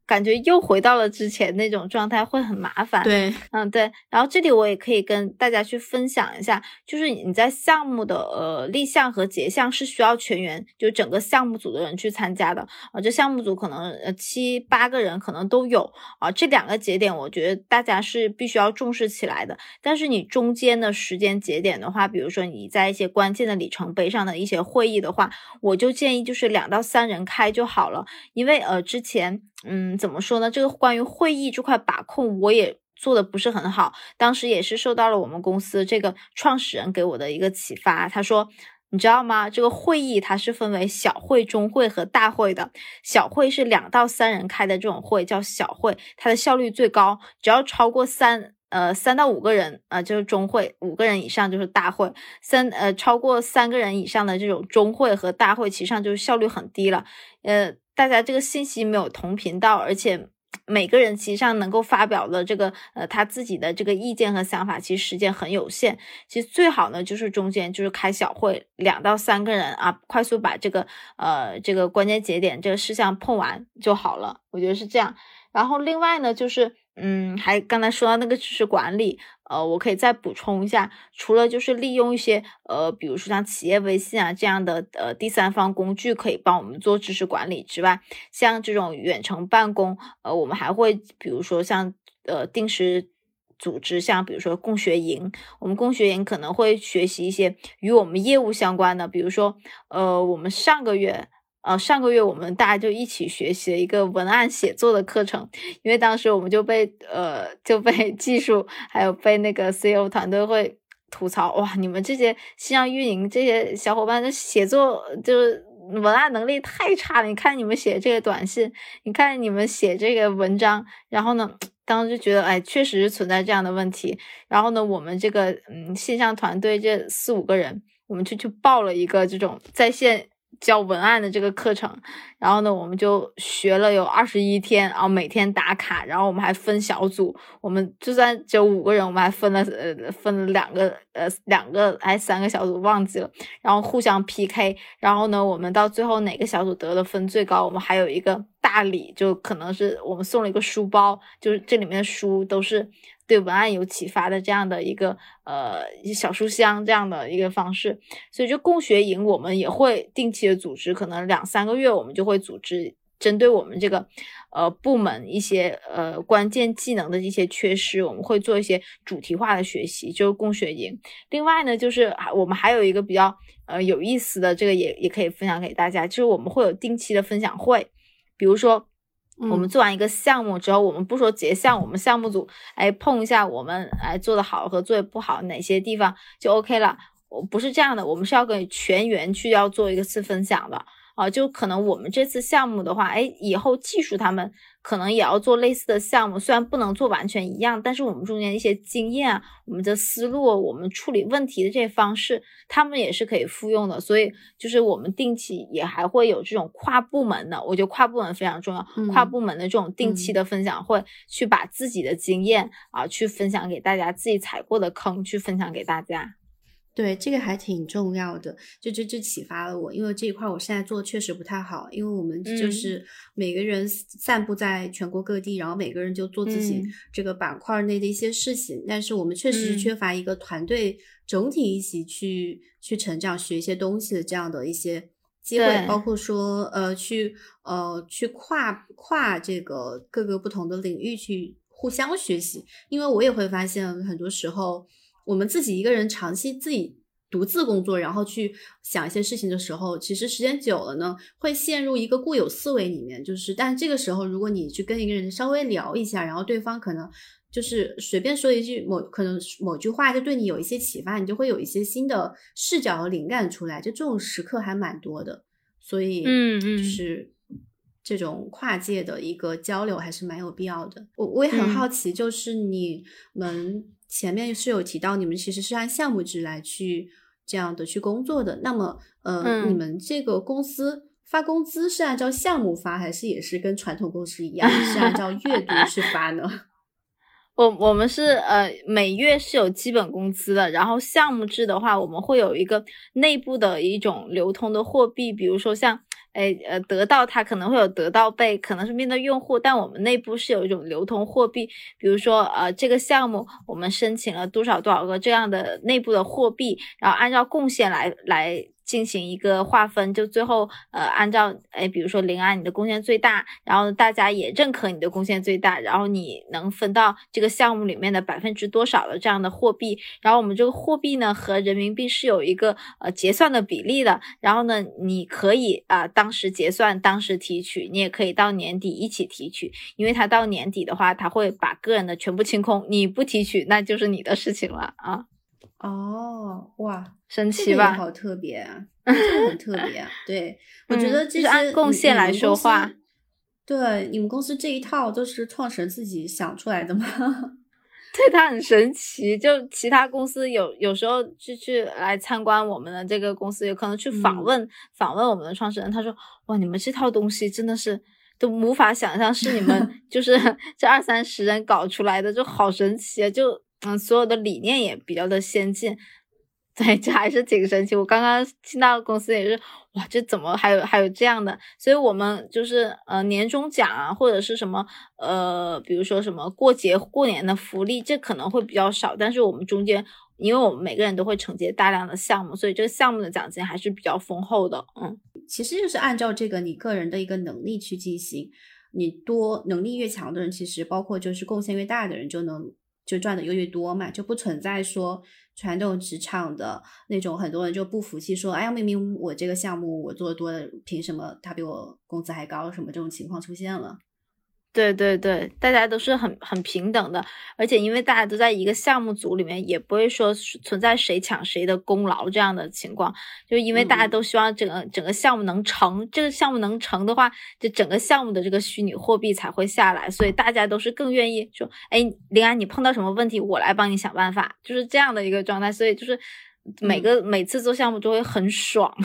感觉又回到了之前那种状态，会很麻烦。对，嗯，对。然后这里我也可以跟大家去分享一下，就是你在项目的呃立项和结项是需要全员，就整个项目组的人去参加的啊。这项目组可能呃七八个人可能都有啊。这两个节点，我觉得大家是必须要重视起来的。但是你中间的时间节点的话，比如说你在一些关键的里程碑上的一些会议的话，我就建议就是两到三人开就好了，因为呃之前。嗯，怎么说呢？这个关于会议这块把控，我也做的不是很好。当时也是受到了我们公司这个创始人给我的一个启发。他说：“你知道吗？这个会议它是分为小会、中会和大会的。小会是两到三人开的这种会叫小会，它的效率最高。只要超过三呃三到五个人啊，就是中会；五个人以上就是大会。三呃超过三个人以上的这种中会和大会，其实上就是效率很低了。呃。”大家这个信息没有同频道，而且每个人其实上能够发表的这个呃他自己的这个意见和想法，其实时间很有限。其实最好呢就是中间就是开小会，两到三个人啊，快速把这个呃这个关键节点这个事项碰完就好了。我觉得是这样。然后另外呢就是。嗯，还刚才说到那个知识管理，呃，我可以再补充一下，除了就是利用一些呃，比如说像企业微信啊这样的呃第三方工具可以帮我们做知识管理之外，像这种远程办公，呃，我们还会比如说像呃定时组织，像比如说共学营，我们共学营可能会学习一些与我们业务相关的，比如说呃，我们上个月。呃，上个月我们大家就一起学习了一个文案写作的课程，因为当时我们就被呃就被 技术还有被那个 CEO 团队会吐槽，哇，你们这些线上运营这些小伙伴的写作就是文案能力太差了。你看你们写这个短信，你看你们写这个文章，然后呢，当时就觉得哎，确实是存在这样的问题。然后呢，我们这个嗯线上团队这四五个人，我们就去报了一个这种在线。教文案的这个课程，然后呢，我们就学了有二十一天，然后每天打卡，然后我们还分小组，我们就算只有五个人，我们还分了呃分了两个呃两个还三个小组忘记了，然后互相 PK，然后呢，我们到最后哪个小组得的分最高，我们还有一个大礼，就可能是我们送了一个书包，就是这里面的书都是。对文案有启发的这样的一个呃小书箱这样的一个方式，所以就共学营我们也会定期的组织，可能两三个月我们就会组织针对我们这个呃部门一些呃关键技能的一些缺失，我们会做一些主题化的学习，就是共学营。另外呢，就是我们还有一个比较呃有意思的这个也也可以分享给大家，就是我们会有定期的分享会，比如说。我们做完一个项目之后，我们不说结项，我们项目组哎碰一下，我们哎做的好和做的不好哪些地方就 OK 了。我不是这样的，我们是要给全员去要做一个次分享的。啊，就可能我们这次项目的话，哎，以后技术他们可能也要做类似的项目，虽然不能做完全一样，但是我们中间一些经验啊，我们的思路，我们处理问题的这些方式，他们也是可以复用的。所以就是我们定期也还会有这种跨部门的，我觉得跨部门非常重要，跨部门的这种定期的分享会，去把自己的经验啊，去分享给大家，自己踩过的坑去分享给大家。对，这个还挺重要的，就这这启发了我，因为这一块我现在做的确实不太好，因为我们就是每个人散布在全国各地，然后每个人就做自己这个板块内的一些事情，但是我们确实是缺乏一个团队整体一起去去成长、学一些东西的这样的一些机会，包括说呃去呃去跨跨这个各个不同的领域去互相学习，因为我也会发现很多时候。我们自己一个人长期自己独自工作，然后去想一些事情的时候，其实时间久了呢，会陷入一个固有思维里面。就是，但这个时候，如果你去跟一个人稍微聊一下，然后对方可能就是随便说一句某可能某句话，就对你有一些启发，你就会有一些新的视角和灵感出来。就这种时刻还蛮多的，所以，嗯嗯，就是这种跨界的一个交流还是蛮有必要的。我我也很好奇，就是你们。前面是有提到，你们其实是按项目制来去这样的去工作的。那么，呃，你们这个公司发工资是按照项目发，还是也是跟传统公司一样，是按照月度去发呢？我我们是呃每月是有基本工资的，然后项目制的话，我们会有一个内部的一种流通的货币，比如说像。哎，呃，得到它可能会有得到被，可能是面对用户，但我们内部是有一种流通货币，比如说，呃，这个项目我们申请了多少多少个这样的内部的货币，然后按照贡献来来。进行一个划分，就最后呃按照哎，比如说林安你的贡献最大，然后大家也认可你的贡献最大，然后你能分到这个项目里面的百分之多少的这样的货币，然后我们这个货币呢和人民币是有一个呃结算的比例的，然后呢你可以啊当时结算当时提取，你也可以到年底一起提取，因为它到年底的话他会把个人的全部清空，你不提取那就是你的事情了啊。哦，哇，神奇吧？好特别啊，这个很特别。对，我觉得这是按贡献来说话。对，你们公司这一套都是创始人自己想出来的吗？对，他很神奇。就其他公司有有时候就去来参观我们的这个公司，有可能去访问访问我们的创始人。他说：“哇，你们这套东西真的是都无法想象，是你们 就是这二三十人搞出来的，就好神奇啊！”就嗯，所有的理念也比较的先进，对，这还是挺神奇。我刚刚听到公司也是，哇，这怎么还有还有这样的？所以我们就是呃年终奖啊，或者是什么呃，比如说什么过节过年的福利，这可能会比较少。但是我们中间，因为我们每个人都会承接大量的项目，所以这个项目的奖金还是比较丰厚的。嗯，其实就是按照这个你个人的一个能力去进行，你多能力越强的人，其实包括就是贡献越大的人就能。就赚的越越多嘛，就不存在说传统职场的那种很多人就不服气，说哎呀，明明我这个项目我做的多，凭什么他比我工资还高？什么这种情况出现了？对对对，大家都是很很平等的，而且因为大家都在一个项目组里面，也不会说存在谁抢谁的功劳这样的情况。就因为大家都希望整个整个项目能成，这个项目能成的话，就整个项目的这个虚拟货币才会下来，所以大家都是更愿意说，哎，林安，你碰到什么问题，我来帮你想办法，就是这样的一个状态。所以就是每个每次做项目都会很爽。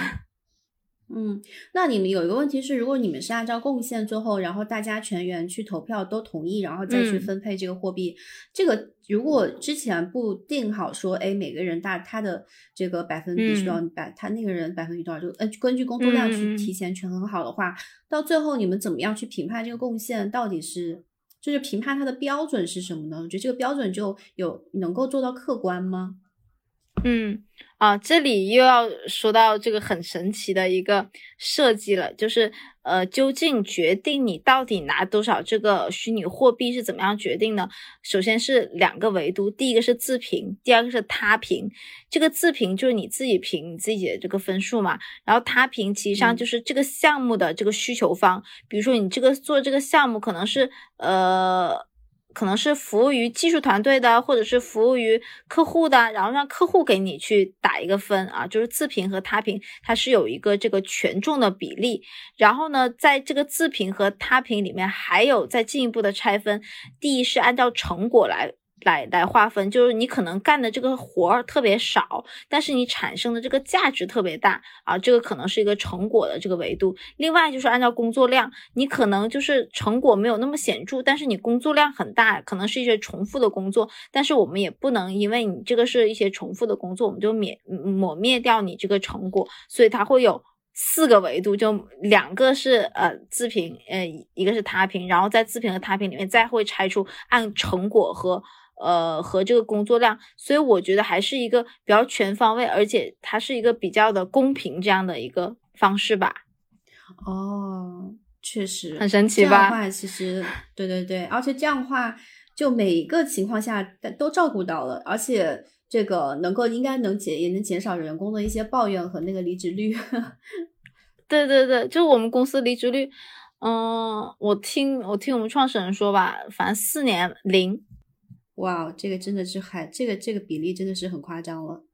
嗯，那你们有一个问题是，如果你们是按照贡献最后，然后大家全员去投票都同意，然后再去分配这个货币，这个如果之前不定好说，哎，每个人大他的这个百分比是多少，百他那个人百分比多少，就呃根据工作量去提前权衡好的话，到最后你们怎么样去评判这个贡献到底是，就是评判它的标准是什么呢？我觉得这个标准就有能够做到客观吗？嗯啊，这里又要说到这个很神奇的一个设计了，就是呃，究竟决定你到底拿多少这个虚拟货币是怎么样决定呢？首先是两个维度，第一个是自评，第二个是他评。这个自评就是你自己评你自己的这个分数嘛，然后他评其实上就是这个项目的这个需求方，比如说你这个做这个项目可能是呃。可能是服务于技术团队的，或者是服务于客户的，然后让客户给你去打一个分啊，就是自评和他评，它是有一个这个权重的比例。然后呢，在这个自评和他评里面，还有再进一步的拆分，第一是按照成果来。来来划分，就是你可能干的这个活儿特别少，但是你产生的这个价值特别大啊，这个可能是一个成果的这个维度。另外就是按照工作量，你可能就是成果没有那么显著，但是你工作量很大，可能是一些重复的工作，但是我们也不能因为你这个是一些重复的工作，我们就免抹灭掉你这个成果，所以它会有四个维度，就两个是呃自评，呃一个是他评，然后在自评和他评里面再会拆出按成果和。呃，和这个工作量，所以我觉得还是一个比较全方位，而且它是一个比较的公平这样的一个方式吧。哦，确实很神奇吧？这样的话，其实对对对，而且这样的话，就每一个情况下都照顾到了，而且这个能够应该能减也能减少员工的一些抱怨和那个离职率。对对对，就我们公司离职率，嗯，我听我听我们创始人说吧，反正四年零。哇，这个真的是还这个这个比例真的是很夸张了，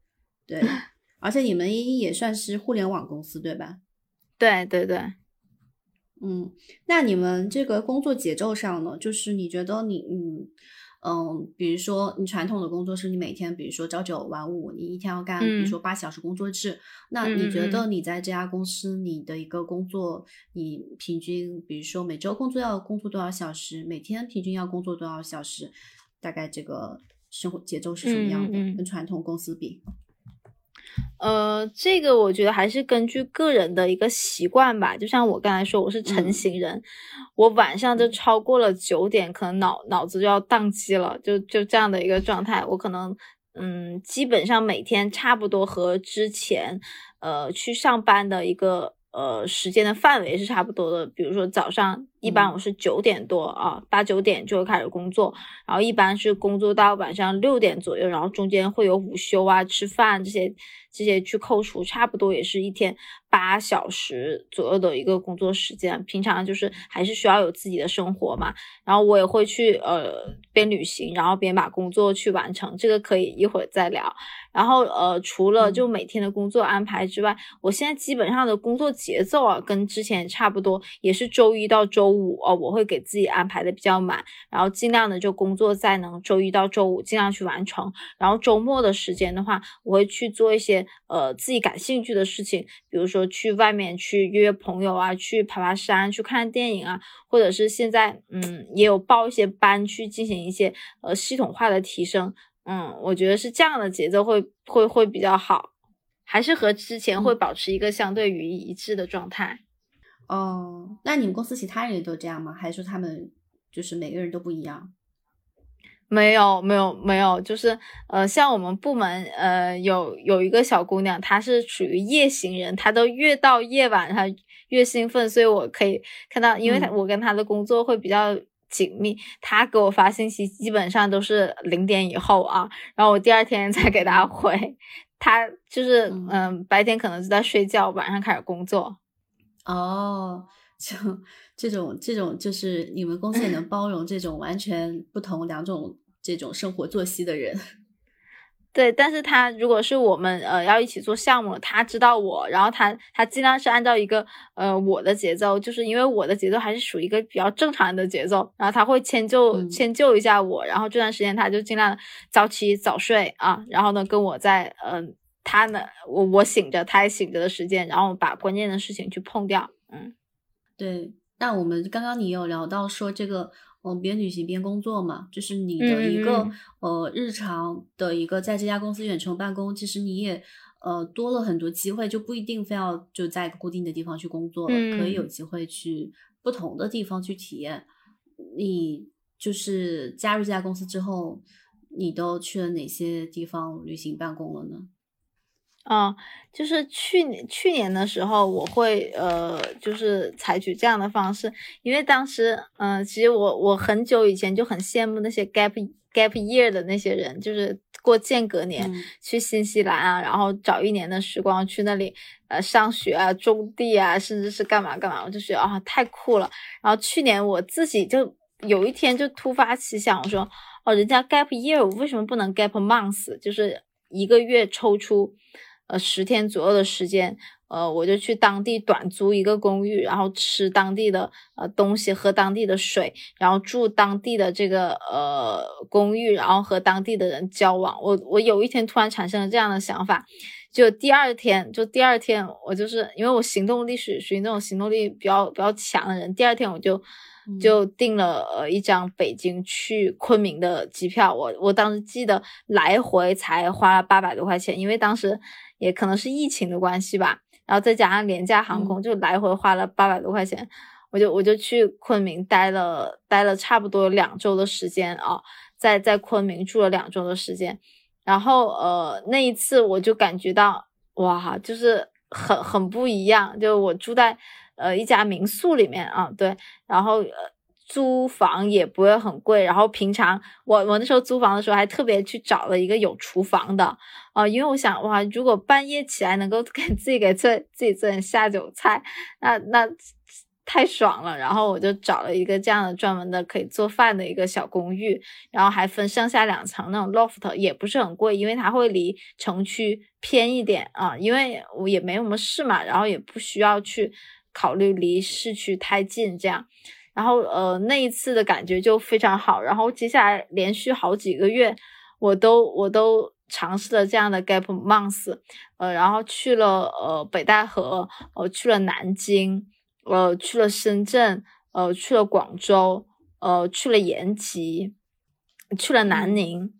对，而且你们也算是互联网公司对吧？对对对，嗯，那你们这个工作节奏上呢，就是你觉得你嗯嗯，比如说你传统的工作是你每天，比如说朝九晚五，你一天要干，比如说八小时工作制。那你觉得你在这家公司，你的一个工作，你平均，比如说每周工作要工作多少小时，每天平均要工作多少小时？大概这个生活节奏是什么样的？跟传统公司比？呃，这个我觉得还是根据个人的一个习惯吧。就像我刚才说，我是晨型人，我晚上就超过了九点，可能脑脑子就要宕机了，就就这样的一个状态。我可能嗯，基本上每天差不多和之前呃去上班的一个呃时间的范围是差不多的。比如说早上，一般我是九点多啊，八九点就会开始工作，然后一般是工作到晚上六点左右，然后中间会有午休啊、吃饭这些。这些去扣除，差不多也是一天八小时左右的一个工作时间。平常就是还是需要有自己的生活嘛。然后我也会去呃边旅行，然后边把工作去完成。这个可以一会儿再聊。然后呃，除了就每天的工作安排之外，我现在基本上的工作节奏啊，跟之前差不多，也是周一到周五哦，我会给自己安排的比较满，然后尽量的就工作在能周一到周五尽量去完成。然后周末的时间的话，我会去做一些呃自己感兴趣的事情，比如说去外面去约约朋友啊，去爬爬山，去看电影啊，或者是现在嗯也有报一些班去进行一些呃系统化的提升。嗯，我觉得是这样的节奏会会会比较好，还是和之前会保持一个相对于一致的状态。哦，那你们公司其他人都这样吗？还是说他们就是每个人都不一样？没有，没有，没有，就是呃，像我们部门呃有有一个小姑娘，她是属于夜行人，她都越到夜晚她越兴奋，所以我可以看到，因为她我跟她的工作会比较。紧密，他给我发信息基本上都是零点以后啊，然后我第二天 才给他回。他就是嗯，白天可能就在睡觉，晚上开始工作。哦，就这种这种，就是你们公司也能 包容这种完全不同两种这种生活作息的人。对，但是他如果是我们呃要一起做项目，他知道我，然后他他尽量是按照一个呃我的节奏，就是因为我的节奏还是属于一个比较正常的节奏，然后他会迁就迁就一下我，然后这段时间他就尽量早起早睡啊，然后呢跟我在嗯他呢我我醒着他也醒着的时间，然后把关键的事情去碰掉，嗯，对，那我们刚刚你有聊到说这个。嗯，边旅行边工作嘛，就是你的一个呃日常的一个在这家公司远程办公，其实你也呃多了很多机会，就不一定非要就在一个固定的地方去工作了，可以有机会去不同的地方去体验。你就是加入这家公司之后，你都去了哪些地方旅行办公了呢？嗯，就是去年去年的时候，我会呃，就是采取这样的方式，因为当时，嗯，其实我我很久以前就很羡慕那些 gap gap year 的那些人，就是过间隔年去新西兰啊，然后找一年的时光去那里呃上学啊、种地啊，甚至是干嘛干嘛，我就觉得啊太酷了。然后去年我自己就有一天就突发奇想，我说哦，人家 gap year，我为什么不能 gap month？就是一个月抽出。呃，十天左右的时间，呃，我就去当地短租一个公寓，然后吃当地的呃东西，喝当地的水，然后住当地的这个呃公寓，然后和当地的人交往。我我有一天突然产生了这样的想法，就第二天，就第二天，我就是因为我行动力是属于那种行动力比较比较强的人，第二天我就就订了呃一张北京去昆明的机票。我我当时记得来回才花了八百多块钱，因为当时。也可能是疫情的关系吧，然后再加上廉价航空，就来回花了八百多块钱，我就我就去昆明待了待了差不多两周的时间啊，在在昆明住了两周的时间，然后呃那一次我就感觉到哇，就是很很不一样，就我住在呃一家民宿里面啊，对，然后呃。租房也不会很贵，然后平常我我那时候租房的时候还特别去找了一个有厨房的，啊，因为我想哇，如果半夜起来能够 给自己给做自己做点下酒菜，那那太爽了。然后我就找了一个这样的专门的可以做饭的一个小公寓，然后还分上下两层那种 loft，也不是很贵，因为它会离城区偏一点啊，因为我也没什么事嘛，然后也不需要去考虑离市区太近这样。然后呃那一次的感觉就非常好，然后接下来连续好几个月我都我都尝试了这样的 gap months，呃，然后去了呃北戴河，呃去了南京，呃去了深圳，呃去了广州，呃去了延吉，去了南宁。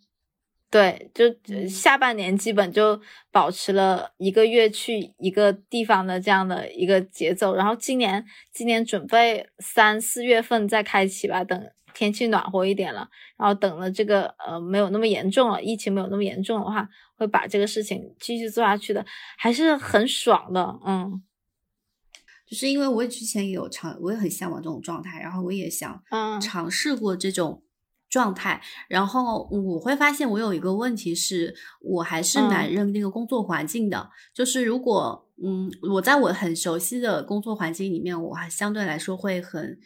对，就下半年基本就保持了一个月去一个地方的这样的一个节奏，然后今年今年准备三四月份再开启吧，等天气暖和一点了，然后等了这个呃没有那么严重了，疫情没有那么严重的话，会把这个事情继续做下去的，还是很爽的，嗯，就是因为我之前也有尝，我也很向往这种状态，然后我也想嗯尝试过这种。状态，然后我会发现我有一个问题是，我还是蛮认那个工作环境的。就是如果嗯，我在我很熟悉的工作环境里面，我还相对来说会很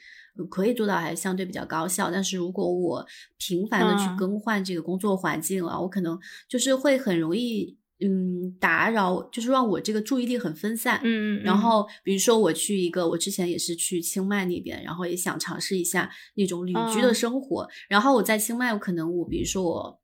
可以做到，还相对比较高效。但是如果我频繁的去更换这个工作环境了，我可能就是会很容易。嗯，打扰就是让我这个注意力很分散。嗯嗯然后比如说我去一个，我之前也是去清迈那边，然后也想尝试一下那种旅居的生活。然后我在清迈，我可能我比如说我，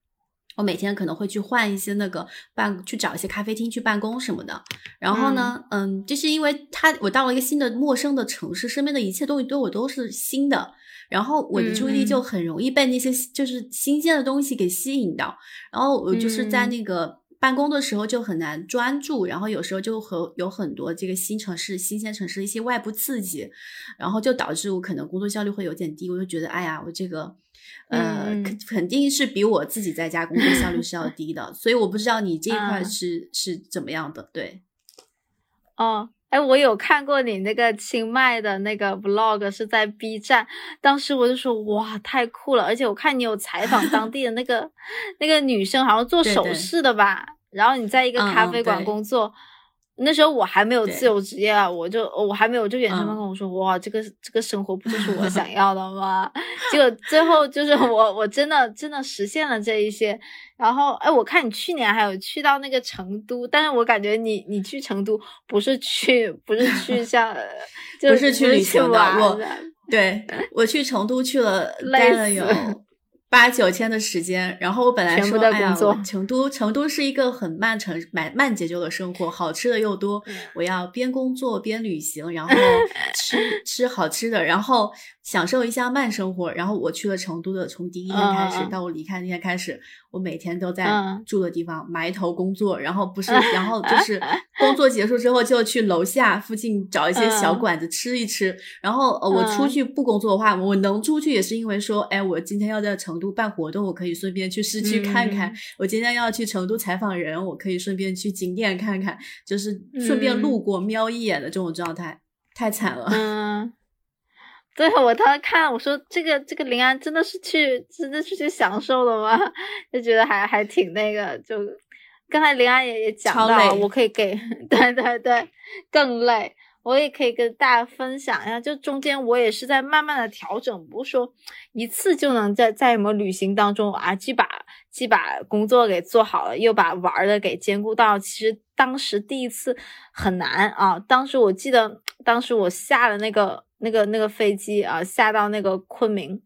我每天可能会去换一些那个办，去找一些咖啡厅去办公什么的。然后呢，嗯，就是因为他我到了一个新的陌生的城市，身边的一切东西对我都是新的，然后我的注意力就很容易被那些就是新鲜的东西给吸引到。然后我就是在那个。办公的时候就很难专注，然后有时候就和有很多这个新城市、新鲜城市一些外部刺激，然后就导致我可能工作效率会有点低。我就觉得，哎呀，我这个呃，肯肯定是比我自己在家工作效率是要 低的。所以我不知道你这一块是是怎么样的？对，哦，哎，我有看过你那个清迈的那个 vlog，是在 B 站，当时我就说，哇，太酷了！而且我看你有采访当地的那个 那个女生，好像做首饰的吧？然后你在一个咖啡馆工作，那时候我还没有自由职业啊，我就我还没有就远程办公，我说哇，这个这个生活不就是我想 要的吗？结果最后就是我我真的真的实现了这一些。然后哎，我看你去年还有去到那个成都，但是我感觉你你去成都不是去不是去像，不是去旅行的，我对我去成都去了待了有。八九天的时间，然后我本来说，哎呀，成都成都是一个很慢成慢慢节奏的生活，好吃的又多，我要边工作边旅行，然后 吃吃好吃的，然后享受一下慢生活。然后我去了成都的，从第一天开始到我离开那天开始。我每天都在住的地方埋头工作，然后不是，然后就是 工作结束之后就去楼下附近找一些小馆子吃一吃。然后呃，我出去不工作的话，我能出去也是因为说，哎，我今天要在成都办活动，我可以顺便去市区看看。我今天要去成都采访人，我可以顺便去景点看看，就是顺便路过瞄一眼的这种状态，太惨了。嗯。对我当时看，我说这个这个临安真的是去真的是去享受的吗？就觉得还还挺那个。就刚才临安也也讲到，我可以给 对对对更累，我也可以跟大家分享一下。就中间我也是在慢慢的调整，不是说一次就能在在什么旅行当中啊，既把既把工作给做好了，又把玩的给兼顾到。其实当时第一次很难啊，当时我记得当时我下了那个。那个那个飞机啊，下到那个昆明，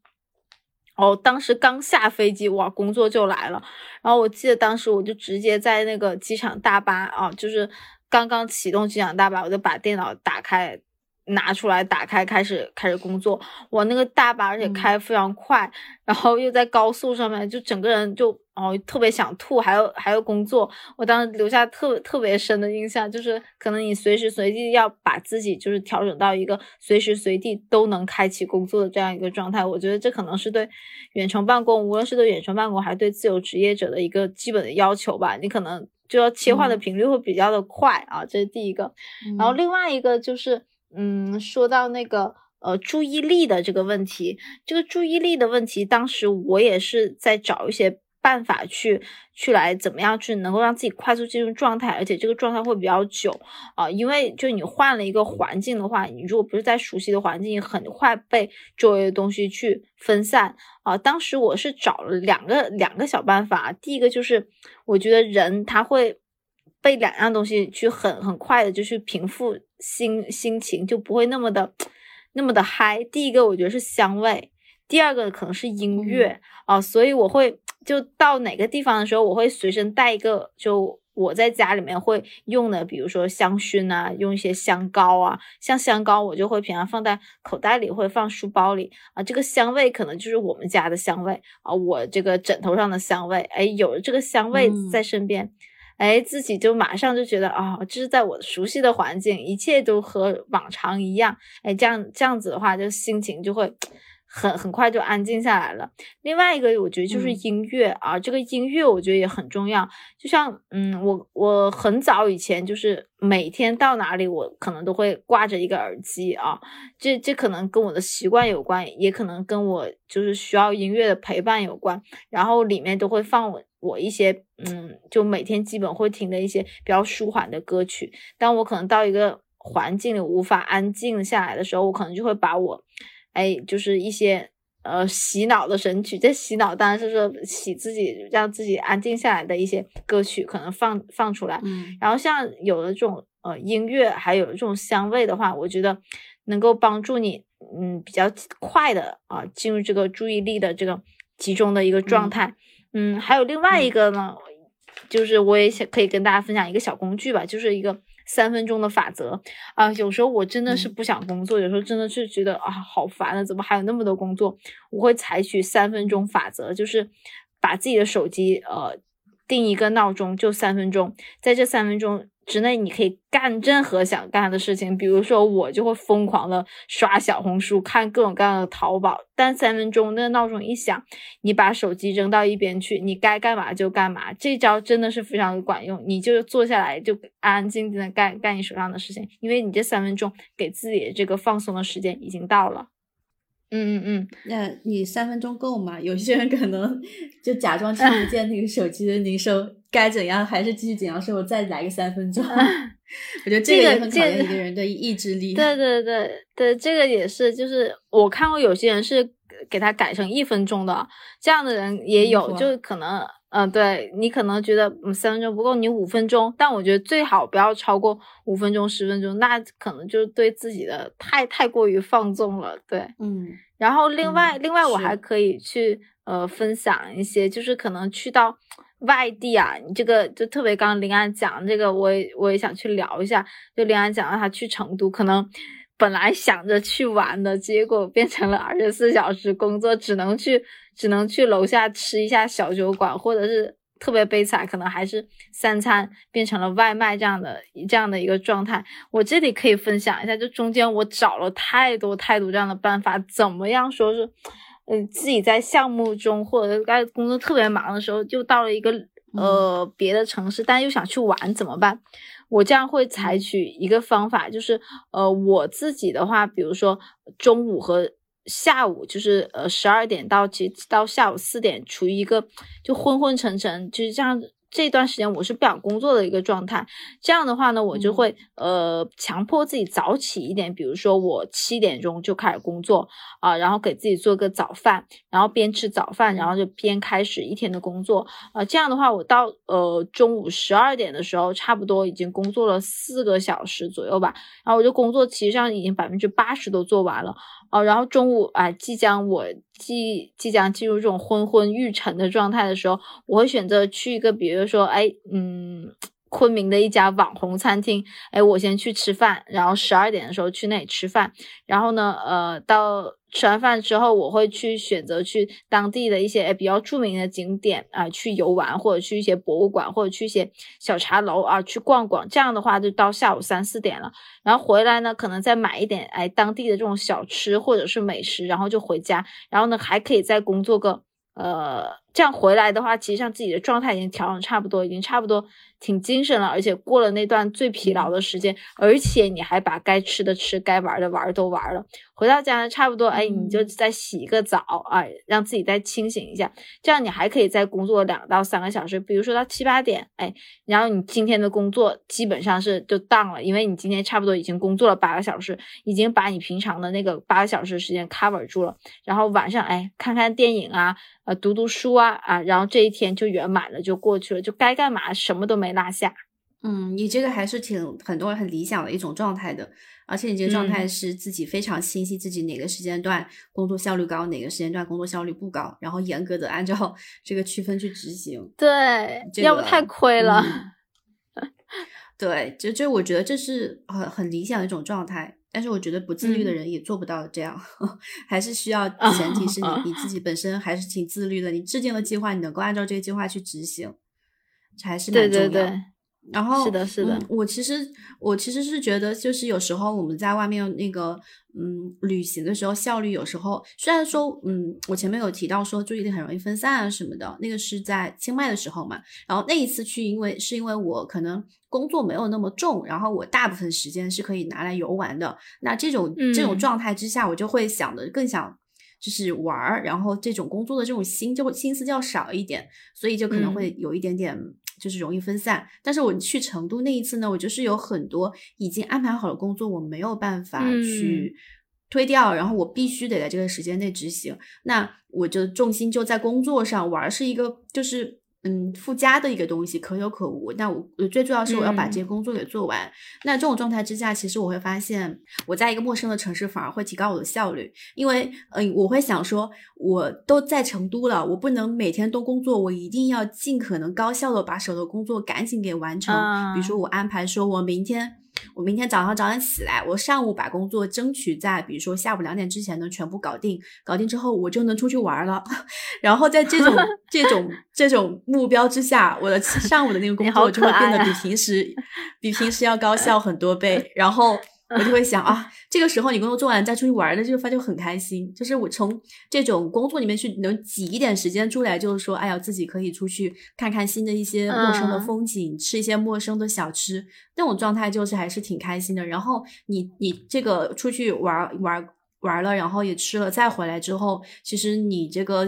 哦，当时刚下飞机，哇，工作就来了。然后我记得当时我就直接在那个机场大巴啊，就是刚刚启动机场大巴，我就把电脑打开。拿出来，打开，开始开始工作。我那个大巴，而且开非常快，然后又在高速上面，就整个人就哦特别想吐，还有还有工作。我当时留下特特别深的印象，就是可能你随时随地要把自己就是调整到一个随时随地都能开启工作的这样一个状态。我觉得这可能是对远程办公，无论是对远程办公还是对自由职业者的一个基本的要求吧。你可能就要切换的频率会比较的快啊，这是第一个。然后另外一个就是。嗯，说到那个呃注意力的这个问题，这个注意力的问题，当时我也是在找一些办法去去来怎么样去能够让自己快速进入状态，而且这个状态会比较久啊，因为就你换了一个环境的话，你如果不是在熟悉的环境，很快被周围的东西去分散啊。当时我是找了两个两个小办法，第一个就是我觉得人他会。被两样东西去很很快的就去平复心心情，就不会那么的那么的嗨。第一个我觉得是香味，第二个可能是音乐啊，所以我会就到哪个地方的时候，我会随身带一个就。我在家里面会用的，比如说香薰啊，用一些香膏啊，像香膏我就会平常放在口袋里，会放书包里啊。这个香味可能就是我们家的香味啊，我这个枕头上的香味，哎，有了这个香味在身边，哎，自己就马上就觉得啊，这是在我熟悉的环境，一切都和往常一样，哎，这样这样子的话，就心情就会。很很快就安静下来了。另外一个，我觉得就是音乐啊，这个音乐我觉得也很重要。就像，嗯，我我很早以前就是每天到哪里，我可能都会挂着一个耳机啊。这这可能跟我的习惯有关，也可能跟我就是需要音乐的陪伴有关。然后里面都会放我我一些，嗯，就每天基本会听的一些比较舒缓的歌曲。当我可能到一个环境里无法安静下来的时候，我可能就会把我。哎，就是一些呃洗脑的神曲，这洗脑当然是说洗自己，让自己安静下来的一些歌曲，可能放放出来。嗯，然后像有的这种呃音乐，还有这种香味的话，我觉得能够帮助你嗯比较快的啊进入这个注意力的这个集中的一个状态。嗯，还有另外一个呢，就是我也想可以跟大家分享一个小工具吧，就是一个。三分钟的法则啊，有时候我真的是不想工作，有时候真的是觉得啊好烦啊，怎么还有那么多工作？我会采取三分钟法则，就是把自己的手机呃定一个闹钟，就三分钟，在这三分钟。之内你可以干任何想干的事情，比如说我就会疯狂的刷小红书，看各种各样的淘宝。但三分钟那闹钟一响，你把手机扔到一边去，你该干嘛就干嘛。这招真的是非常的管用，你就坐下来就安安静静的干干你手上的事情，因为你这三分钟给自己的这个放松的时间已经到了。嗯嗯嗯，那你三分钟够吗？有些人可能 就假装听不见那个手机的铃声，该怎样还是继续怎样说，我再来个三分钟。我觉得这个也很考验一个人的意志力。对对对对，这个也是，就是我看过有些人是给他改成一分钟的，这样的人也有，就可能。嗯，对你可能觉得嗯三分钟不够，你五分钟，但我觉得最好不要超过五分钟、十分钟，那可能就是对自己的太太过于放纵了。对，嗯。然后另外另外我还可以去呃分享一些，就是可能去到外地啊，你这个就特别刚刚林安讲这个，我也我也想去聊一下。就林安讲到他去成都，可能本来想着去玩的，结果变成了二十四小时工作，只能去。只能去楼下吃一下小酒馆，或者是特别悲惨，可能还是三餐变成了外卖这样的这样的一个状态。我这里可以分享一下，就中间我找了太多太多这样的办法，怎么样说是，嗯，自己在项目中或者在工作特别忙的时候，就到了一个呃别的城市，但又想去玩怎么办？我这样会采取一个方法，就是呃我自己的话，比如说中午和。下午就是呃十二点到其到下午四点，处于一个就昏昏沉沉，就是这样。这段时间我是不想工作的一个状态，这样的话呢，我就会呃强迫自己早起一点，比如说我七点钟就开始工作啊，然后给自己做个早饭，然后边吃早饭，然后就边开始一天的工作啊。这样的话，我到呃中午十二点的时候，差不多已经工作了四个小时左右吧，然后我就工作其实上已经百分之八十都做完了哦。然后中午啊，即将我。即即将进入这种昏昏欲沉的状态的时候，我会选择去一个，比如说，哎，嗯，昆明的一家网红餐厅，哎，我先去吃饭，然后十二点的时候去那里吃饭，然后呢，呃，到。吃完饭之后，我会去选择去当地的一些比较著名的景点啊，去游玩，或者去一些博物馆，或者去一些小茶楼啊，去逛逛。这样的话，就到下午三四点了。然后回来呢，可能再买一点哎当地的这种小吃或者是美食，然后就回家。然后呢，还可以再工作个呃，这样回来的话，其实上自己的状态已经调整差不多，已经差不多。挺精神了，而且过了那段最疲劳的时间，而且你还把该吃的吃，该玩的玩都玩了。回到家差不多，哎，你就再洗一个澡啊，让自己再清醒一下，这样你还可以再工作两到三个小时，比如说到七八点，哎，然后你今天的工作基本上是就当了，因为你今天差不多已经工作了八个小时，已经把你平常的那个八个小时时间 cover 住了。然后晚上，哎，看看电影啊，呃，读读书啊，啊，然后这一天就圆满了，就过去了，就该干嘛什么都没。落下，嗯，你这个还是挺很多人很理想的一种状态的，而且你这个状态是自己非常清晰自己哪个时间段工作效率高，哪个时间段工作效率不高，然后严格的按照 这个区分去执行。对，这个要不太亏了。对，就就我觉得这是很很理想的一种状态，但是我觉得不自律的嗯人也做不到这样，还是需要前提是你你自己本身还是挺自律的，你制定了计划，你能够按照这个计划去执行，这还是蛮对重要的。对对，然后是的是的嗯我其实我其实是觉得，就是有时候我们在外面那个嗯旅行的时候，效率有时候虽然说嗯，我前面有提到说注意力很容易分散啊什么的，那个是在清迈的时候嘛。然后那一次去，因为是因为我可能工作没有那么重，然后我大部分时间是可以拿来游玩的。那这种这种嗯状态之下，我就会想的更想。就是玩儿，然后这种工作的这种心就会心思就要少一点，所以就可能嗯会有一点点就是容易分散。但是我去成都那一次呢，我就是有很多已经安排好的工作，我没有办法嗯去推掉，然后我必须得在这个时间内执行。那我就重心就在工作上，玩儿是一个就是嗯附加的一个东西，可有可无。那我我最重要是我要把这些嗯工作给做完。那这种状态之下，其实我会发现，我在一个陌生的城市反而会提高我的效率，因为嗯，我会想说，我都在成都了，我不能每天都工作，我一定要尽可能高效的把手头工作赶紧给完成。比如说，我安排说我明天。我明天早上早点起来，我上午把工作争取在比如说下午两点之前呢全部搞定，搞定之后我就能出去玩了。然后在这种 这种这种目标之下，我的上午的那个工作就会变得比平时 比平时要高效很多倍。然后我就会想 啊，这个时候你工作做完再出去玩的，这个发现就很开心。就是我从这种工作里面去能挤一点时间出来，就是说，哎呀，自己可以出去看看新的一些陌生的嗯风景，吃一些陌生的小吃，那种状态就是还是挺开心的。然后你你这个出去玩玩玩了，然后也吃了，再回来之后，其实你这个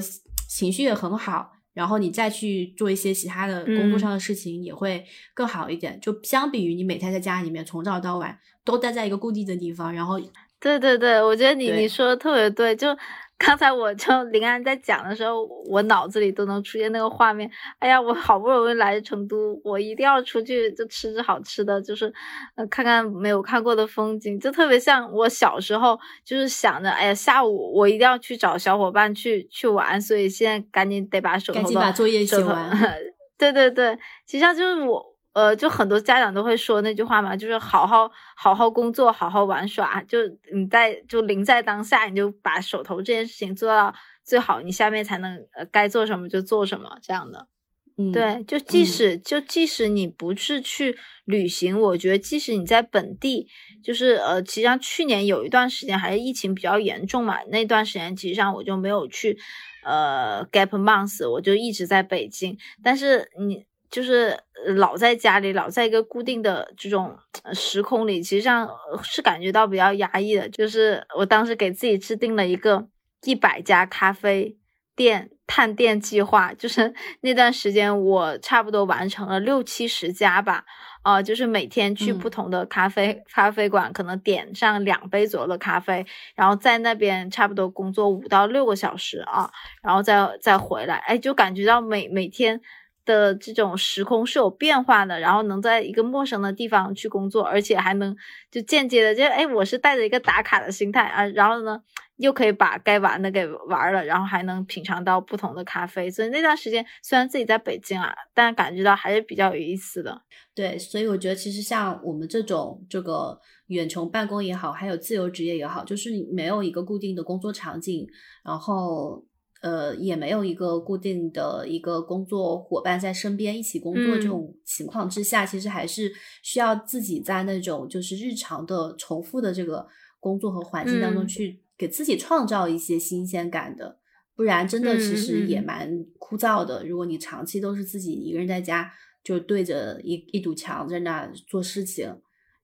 情绪也很好。然后你再去做一些其他的工作嗯上的事情，也会更好一点。就相比于你每天在家里面从早到晚都待在一个固定的地方，然后对对对，我觉得你你说的特别对。就刚才我就林安在讲的时候，我脑子里都能出现那个画面。哎呀，我好不容易来成都，我一定要出去就吃吃好吃的，就是呃看看没有看过的风景，就特别像我小时候就是想着，哎呀，下午我一定要去找小伙伴去去玩，所以现在赶紧得把手头赶紧的把作业写完。对对对，实际上就是我，呃，就很多家长都会说那句话嘛，就是好好好好工作，好好玩耍，就你在就临在当下，你就把手头这件事情做到最好，你下面才能呃该做什么就做什么这样的。嗯，对，就即嗯使、就即使你不是去旅行，我觉得即使你在本地，就是呃，其实上去年有一段时间还是疫情比较严重嘛，那段时间其实上我就没有去呃 gap months，我就一直在北京。但是你就是呃老在家里，老在一个固定的这种呃时空里，其实上呃是感觉到比较压抑的。就是我当时给自己制定了一个一百家咖啡店探店计划，就是 那段时间我差不多完成了六七十家吧。啊、就是每天去嗯不同的咖啡、咖啡馆，可能点上两杯左右的咖啡，然后在那边差不多工作五到六个小时啊，然后再再回来，哎，就感觉到每每天的这种时空是有变化的，然后能在一个陌生的地方去工作，而且还能就间接的就哎，我是带着一个打卡的心态啊，然后呢又可以把该玩的给玩了，然后还能品尝到不同的咖啡，所以那段时间虽然自己在北京啊，但感觉到还是比较有意思的。对，所以我觉得其实像我们这种这个远程办公也好，还有自由职业也好，就是你没有一个固定的工作场景，然后呃也没有一个固定的一个工作伙伴在身边一起工作，这嗯种情况之下，其实还是需要自己在那种就是日常的重复的这个工作和环境当中嗯去给自己创造一些新鲜感的。不然真的其实也蛮枯燥的。如果你长期都是自己一个人在家，就对着一一堵墙在那做事情，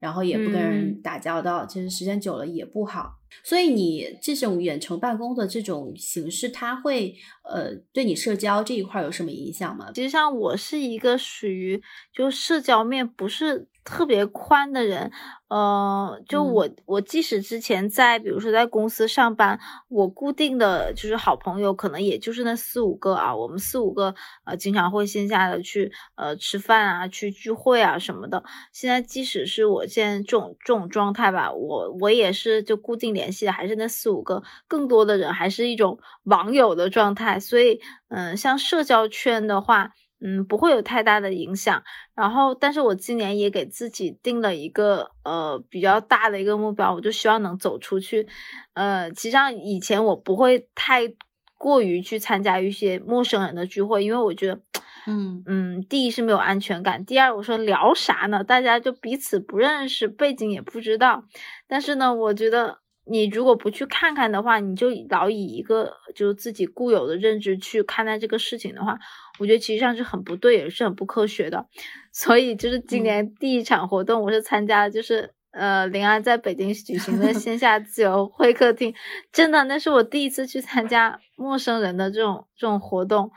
然后也不跟人嗯打交道，其实时间久了也不好。所以你这种远程办公的这种形式，它会呃对你社交这一块有什么影响吗？其实像我是一个属于就社交面不是特别宽的人，呃，就我我即使之前在比如说在公司上班，我固定的就是好朋友，可能也就是那四五个啊，我们四五个呃经常会线下的去呃吃饭啊，去聚会啊什么的。现在即使是我现在这种这种状态吧，我我也是就固定联系的还是那四五个，更多的人还是一种网友的状态。所以嗯，像社交圈的话。嗯，不会有太大的影响。然后，但是我今年也给自己定了一个呃比较大的一个目标，我就希望能走出去。呃，其实上以前我不会太过于去参加一些陌生人的聚会，因为我觉得，嗯嗯，第一是没有安全感，第二我说聊啥呢？大家就彼此不认识，背景也不知道。但是呢，我觉得。你如果不去看看的话，你就老以一个就是自己固有的认知去看待这个事情的话，我觉得其实上是很不对，也是很不科学的。所以就是今年第一场活动，我是参加了，就是呃林安在北京举行的线下自由会客厅，真的那是我第一次去参加陌生人的这种这种活动。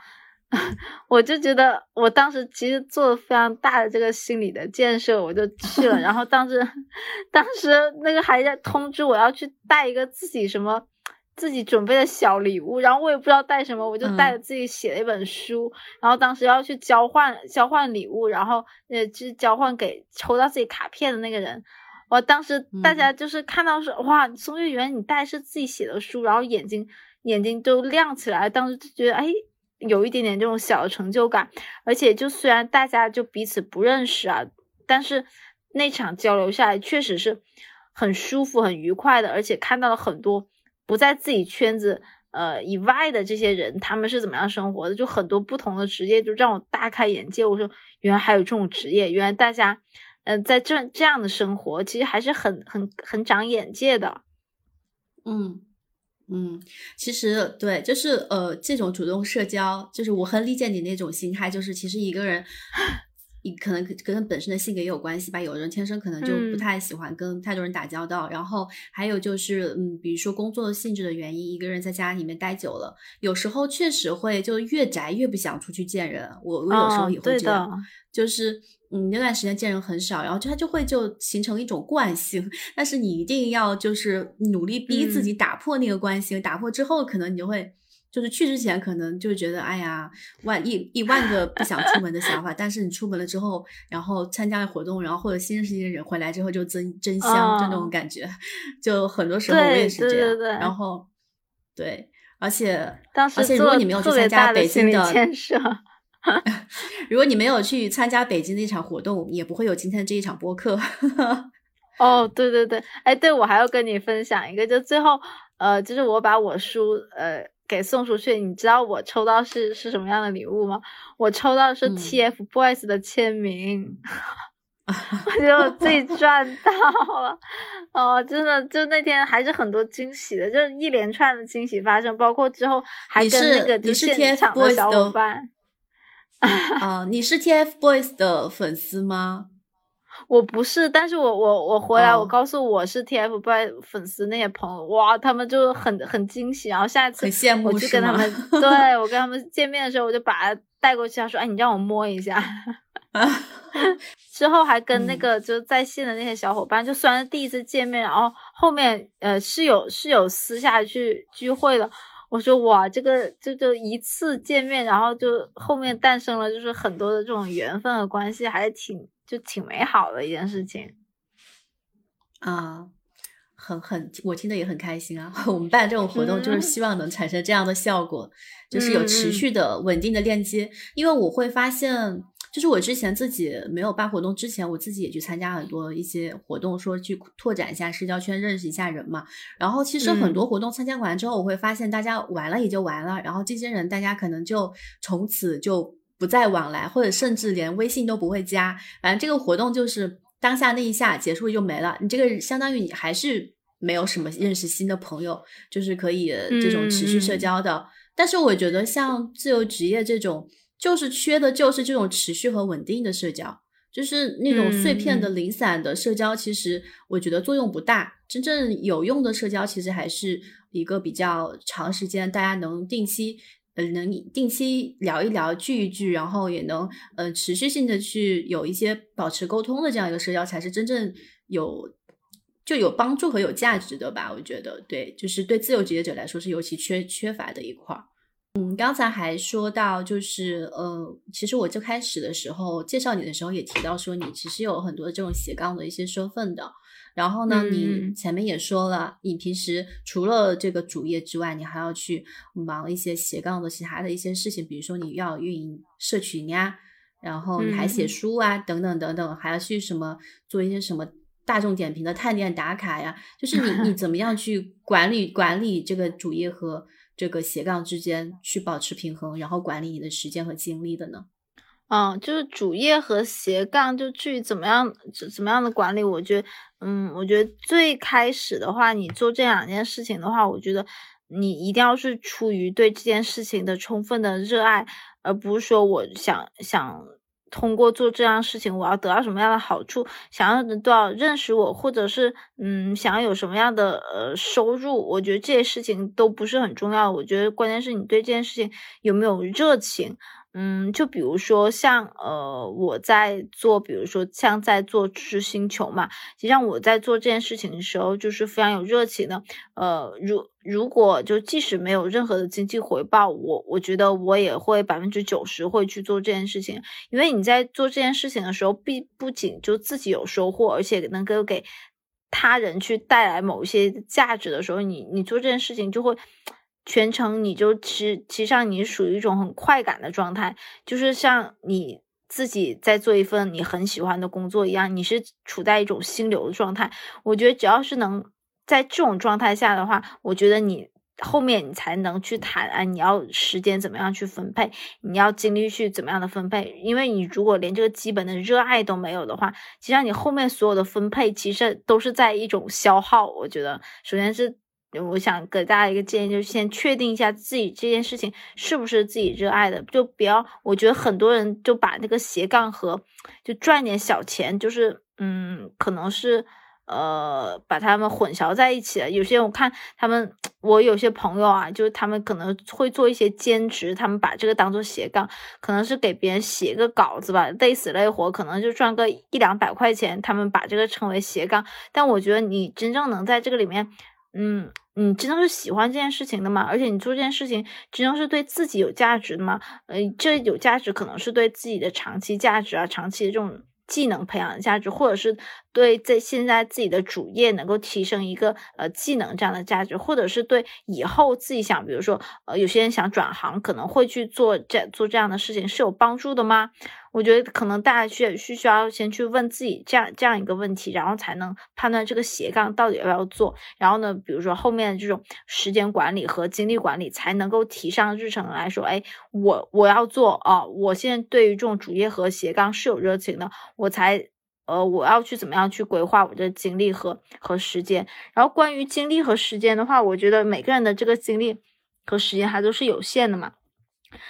我就觉得，我当时其实做了非常大的这个心理的建设，我就去了。然后当时，当时那个还在通知我要去带一个自己什么自己准备的小礼物，然后我也不知道带什么，我就带着自己写了一本书。然后当时要去交换交换礼物，然后呃，就是交换给抽到自己卡片的那个人。我当时大家就是看到说，哇，宋月圆你带是自己写的书，然后眼睛眼睛都亮起来，当时就觉得哎。有一点点这种小的成就感，而且就虽然大家就彼此不认识啊，但是那场交流下来确实是很舒服、很愉快的，而且看到了很多不在自己圈子呃以外的这些人，他们是怎么样生活的，就很多不同的职业，就让我大开眼界。我说原来还有这种职业，原来大家嗯在这这样的生活，其实还是很很很长眼界的，嗯。嗯，其实对，就是呃，这种主动社交，就是我很理解你那种心态，就是其实一个人，你可能跟本身的性格也有关系吧。有的人天生可能就不太喜欢跟太多人打交道，然后还有就是，嗯，比如说工作性质的原因，一个人在家里面待久了，有时候确实会就越宅越不想出去见人。我我有时候也会这样，就是。嗯，那段时间见人很少，然后就他就会就形成一种惯性，但是你一定要就是努力逼自己打破那个惯性，打破之后，可能你就会就是去之前可能就觉得哎呀万一一万个不想出门的想法，但是你出门了之后，然后参加了活动，然后或者新认识一些人回来之后就真真香，就那种感觉，就很多时候我也是这样，然后对，而且而且如果你没有去参加北京的。如果你没有去参加北京的一场活动，也不会有今天的这一场播客。哦，对对对，哎，对我还要跟你分享一个，就最后，呃，就是我把我书呃给送出去，你知道我抽到是是什么样的礼物吗？我抽到是 TFBOYS 的签名，我觉得我自己赚到了。哦，真的，就那天还是很多惊喜的，就是一连串的惊喜发生，包括之后还跟那个就现场的小伙伴。啊，你是 TFBOYS 的粉丝吗？我不是，但是我我我回来，我告诉我是 TFBOYS 粉丝那些朋友，哇，他们就很很惊喜。然后下一次我就跟他们，对我跟他们见面的时候，我就把他带过去，他说：“哎，你让我摸一下。”之后还跟那个就在线的那些小伙伴，就虽然是第一次见面，然后后面呃是有是有私下去聚会的。我说哇，这个这就一次见面，然后就后面诞生了，就是很多的这种缘分和关系，还是挺就挺美好的一件事情啊，很很我听得也很开心啊。我们办这种活动就是希望能产生这样的效果，就是有持续的稳定的链接，因为我会发现。就是我之前自己没有办活动之前，我自己也去参加很多一些活动，说去拓展一下社交圈，认识一下人嘛。然后其实很多活动参加完之后，我会发现大家完了也就完了，然后这些人大家可能就从此就不再往来，或者甚至连微信都不会加。反正这个活动就是当下那一下结束就没了，你这个相当于你还是没有什么认识新的朋友，就是可以这种持续社交的。但是我觉得像自由职业这种。就是缺的，就是这种持续和稳定的社交，就是那种碎片的、零散的社交，其实我觉得作用不大。真正有用的社交，其实还是一个比较长时间，大家能定期呃能定期聊一聊、聚一聚，然后也能呃持续性的去有一些保持沟通的这样一个社交，才是真正有就有帮助和有价值的吧？我觉得，对，就是对自由职业者来说是尤其缺缺乏的一块儿。嗯，刚才还说到，就是呃，其实我最开始的时候介绍你的时候也提到说，你其实有很多这种斜杠的一些身份的。然后呢，你前面也说了，你平时除了这个主业之外，你还要去忙一些斜杠的其他的一些事情，比如说你要运营社群呀，然后你还写书啊，等等等等，还要去什么做一些什么大众点评的探店打卡呀，就是你你 怎么样去管理管理这个主业和。这个斜杠之间去保持平衡，然后管理你的时间和精力的呢？嗯，就是主业和斜杠，就至于怎么样怎么样的管理，我觉得，嗯，我觉得最开始的话，你做这两件事情的话，我觉得你一定要是出于对这件事情的充分的热爱，而不是说我想想。通过做这样事情，我要得到什么样的好处？想要得到认识我，或者是嗯，想要有什么样的呃收入？我觉得这些事情都不是很重要。我觉得关键是你对这件事情有没有热情。嗯，就比如说像呃，我在做，比如说像在做知识星球嘛，实际上我在做这件事情的时候，就是非常有热情的。呃，如如果就即使没有任何的经济回报，我我觉得我也会百分之九十会去做这件事情，因为你在做这件事情的时候，必不仅就自己有收获，而且能够给他人去带来某一些价值的时候，你你做这件事情就会。全程你就其实其实上你属于一种很快感的状态，就是像你自己在做一份你很喜欢的工作一样，你是处在一种心流的状态。我觉得只要是能在这种状态下的话，我觉得你后面你才能去谈啊，你要时间怎么样去分配，你要精力去怎么样的分配。因为你如果连这个基本的热爱都没有的话，其实上你后面所有的分配其实都是在一种消耗。我觉得首先是。我想给大家一个建议，就是先确定一下自己这件事情是不是自己热爱的，就不要。我觉得很多人就把那个斜杠和就赚点小钱，就是嗯，可能是呃把他们混淆在一起了。有些我看他们，我有些朋友啊，就是他们可能会做一些兼职，他们把这个当做斜杠，可能是给别人写个稿子吧，累死累活，可能就赚个一两百块钱，他们把这个称为斜杠。但我觉得你真正能在这个里面，嗯。你真的是喜欢这件事情的吗？而且你做这件事情真的是对自己有价值的吗？呃，这有价值可能是对自己的长期价值啊，长期的这种技能培养的价值，或者是对在现在自己的主业能够提升一个呃技能这样的价值，或者是对以后自己想，比如说呃有些人想转行，可能会去做这做这样的事情是有帮助的吗？我觉得可能大家需需需要先去问自己这样这样一个问题，然后才能判断这个斜杠到底要不要做。然后呢，比如说后面的这种时间管理和精力管理才能够提上日程来说，哎，我我要做啊，我现在对于这种主业和斜杠是有热情的，我才呃我要去怎么样去规划我的精力和和时间。然后关于精力和时间的话，我觉得每个人的这个精力和时间还都是有限的嘛。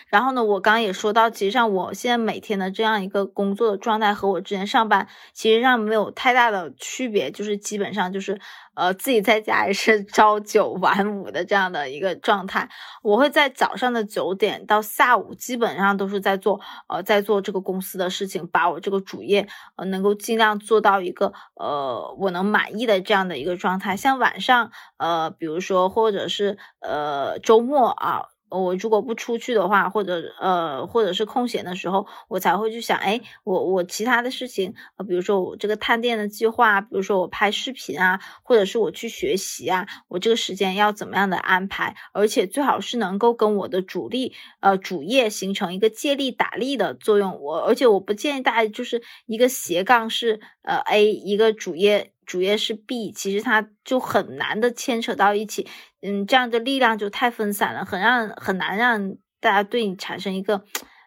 然后呢，我刚刚也说到，其实上我现在每天的这样一个工作的状态和我之前上班，其实上没有太大的区别，就是基本上就是，呃，自己在家也是 朝九晚五的这样的一个状态。我会在早上的九点到下午，基本上都是在做，呃，在做这个公司的事情，把我这个主业，呃，能够尽量做到一个，呃，我能满意的这样的一个状态。像晚上，呃，比如说或者是，呃，周末啊。我如果不出去的话，或者呃，或者是空闲的时候，我才会去想，哎，我我其他的事情，呃，比如说我这个探店的计划，比如说我拍视频啊，或者是我去学习啊，我这个时间要怎么样的安排？而且最好是能够跟我的主力呃主业形成一个借力打力的作用。我而且我不建议大家就是一个斜杠是呃 A 一个主业。主业是 B，其实它就很难的牵扯到一起，嗯，这样的力量就太分散了，很让很难让大家对你产生一个，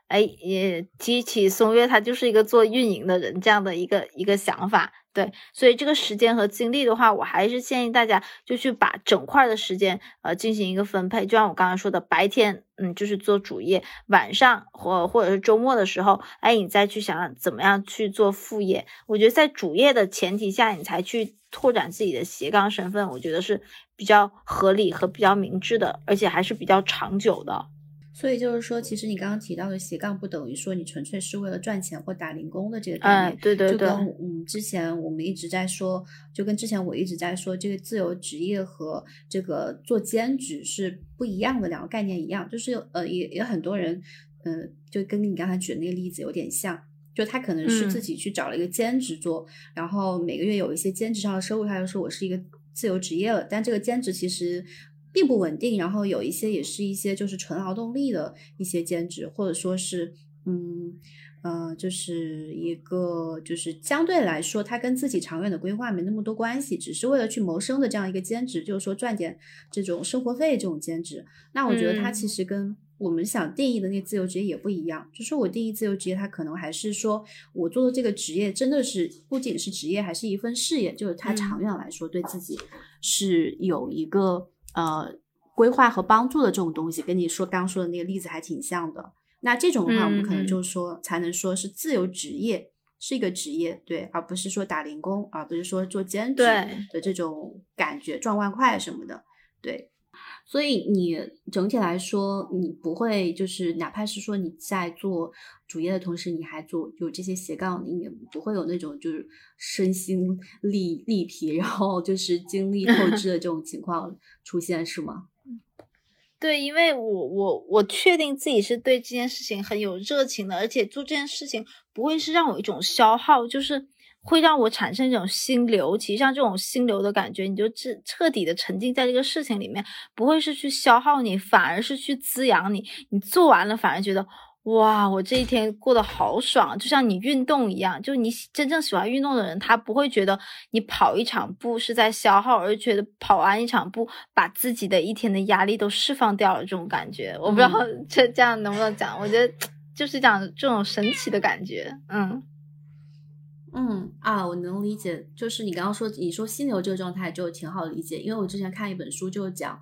哎，也激起松月，他就是一个做运营的人这样的一个一个想法。对，所以这个时间和精力的话，我还是建议大家就去把整块的时间呃进行一个分配。就像我刚刚说的，白天嗯就是做主业，晚上或或者是周末的时候，哎你再去想怎么样去做副业。我觉得在主业的前提下，你才去拓展自己的斜杠身份，我觉得是比较合理和比较明智的，而且还是比较长久的。所以就是说，其实你刚刚提到的斜杠，不等于说你纯粹是为了赚钱或打零工的这个概念。嗯，对对对。就跟嗯，之前我们一直在说，就跟之前我一直在说，这个自由职业和这个做兼职是不一样的两个概念一样。就是呃，也也很多人，嗯，就跟你刚才举的那个例子有点像，就他可能是自己去找了一个兼职做，然后每个月有一些兼职上的收入，他就说我是一个自由职业了。但这个兼职其实。并不稳定，然后有一些也是一些就是纯劳动力的一些兼职，或者说是，嗯，呃，就是一个就是相对来说，它跟自己长远的规划没那么多关系，只是为了去谋生的这样一个兼职，就是说赚点这种生活费这种兼职。那我觉得它其实跟我们想定义的那个自由职业也不一样，就是我定义自由职业，它可能还是说我做的这个职业真的是不仅是职业，还是一份事业，就是它长远来说对自己是有一个。呃，规划和帮助的这种东西，跟你说刚说的那个例子还挺像的。那这种的话，我们可能就说才能说是自由职业，是一个职业，对，而不是说打零工，而不是说做兼职的这种感觉赚外快什么的，对。所以你整体来说，你不会就是哪怕是说你在做主业的同时，你还做有这些斜杠，你也不会有那种就是身心力力疲，然后就是精力透支的这种情况出现，是吗？对，因为我我我确定自己是对这件事情很有热情的，而且做这件事情不会是让我一种消耗，就是。会让我产生一种心流，其实像这种心流的感觉，你就彻彻底的沉浸在这个事情里面，不会是去消耗你，反而是去滋养你。你做完了，反而觉得哇，我这一天过得好爽，就像你运动一样。就你真正喜欢运动的人，他不会觉得你跑一场步是在消耗，而觉得跑完一场步，把自己的一天的压力都释放掉了。这种感觉，我不知道这这样能不能讲？我觉得就是讲这种神奇的感觉，嗯。嗯啊，我能理解，就是你刚刚说你说心流这个状态就挺好理解，因为我之前看一本书就讲，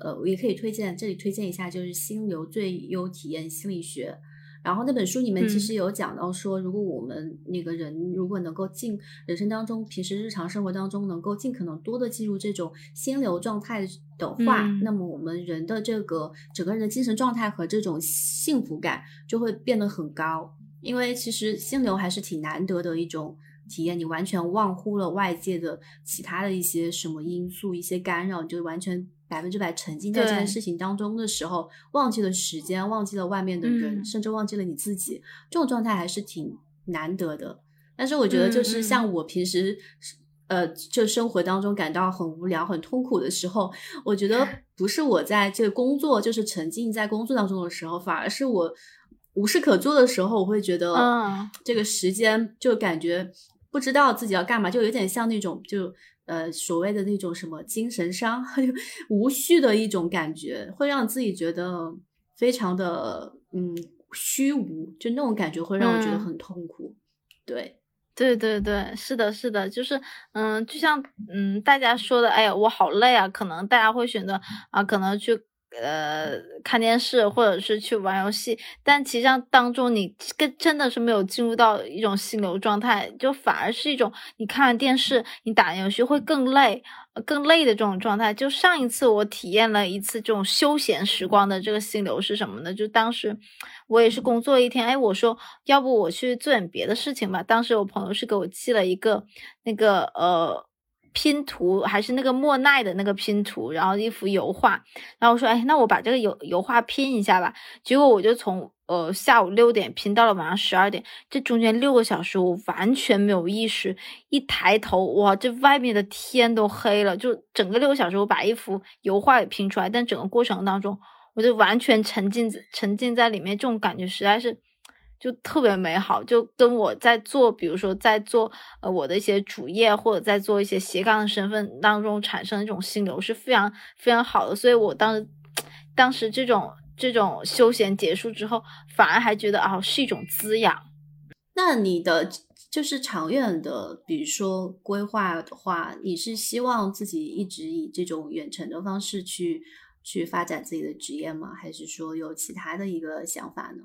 呃，我也可以推荐这里推荐一下，就是心流最优体验心理学。然后那本书里面其实有讲到说，如果我们那个人如果能够进人生当中，平时日常生活当中能够尽可能多的进入这种心流状态的话，那么我们人的这个整个人的精神状态和这种幸福感就会变得很高。因为其实心流还是挺难得的一种体验，你完全忘乎了外界的其他的一些什么因素、一些干扰，你就完全百分之百沉浸在这件事情当中的时候，忘记了时间，忘记了外面的人，甚至忘记了你自己，这种状态还是挺难得的。但是我觉得，就是像我平时呃，就生活当中感到很无聊、很痛苦的时候，我觉得 不是我在这个工作，就是沉浸在工作当中的时候，反而是我。无事可做的时候，我会觉得，嗯，这个时间就感觉不知道自己要干嘛，就有点像那种，就呃所谓的那种什么精神伤，无序的一种感觉，会让自己觉得非常的嗯虚无，就那种感觉会让我觉得很痛苦。对，对对对，是的，是的，就是嗯，就像嗯大家说的，哎呀，我好累啊，可能大家会选择啊，可能去。呃，看电视或者是去玩游戏，但其实上当中你跟真的是没有进入到一种心流状态，就反而是一种你看完电视，你打游戏会更累，更累的这种状态。就上一次我体验了一次这种休闲时光的这个心流是什么呢？就当时我也是工作一天，哎，我说要不我去做点别的事情吧。当时我朋友是给我寄了一个那个呃。拼图还是那个莫奈的那个拼图，然后一幅油画，然后我说，哎，那我把这个油油画拼一下吧。结果我就从呃下午六点拼到了晚上十二点，这中间六个小时我完全没有意识，一抬头，哇，这外面的天都黑了。就整个六个小时，我把一幅油画给拼出来，但整个过程当中，我就完全沉浸沉浸在里面，这种感觉实在是。就特别美好，就跟我在做，比如说在做呃我的一些主业，或者在做一些斜杠的身份当中产生一种心流是非常非常好的。所以我当时当时这种这种休闲结束之后，反而还觉得啊是一种滋养。那你的就是长远的，比如说规划的话，你是希望自己一直以这种远程的方式去去发展自己的职业吗？还是说有其他的一个想法呢？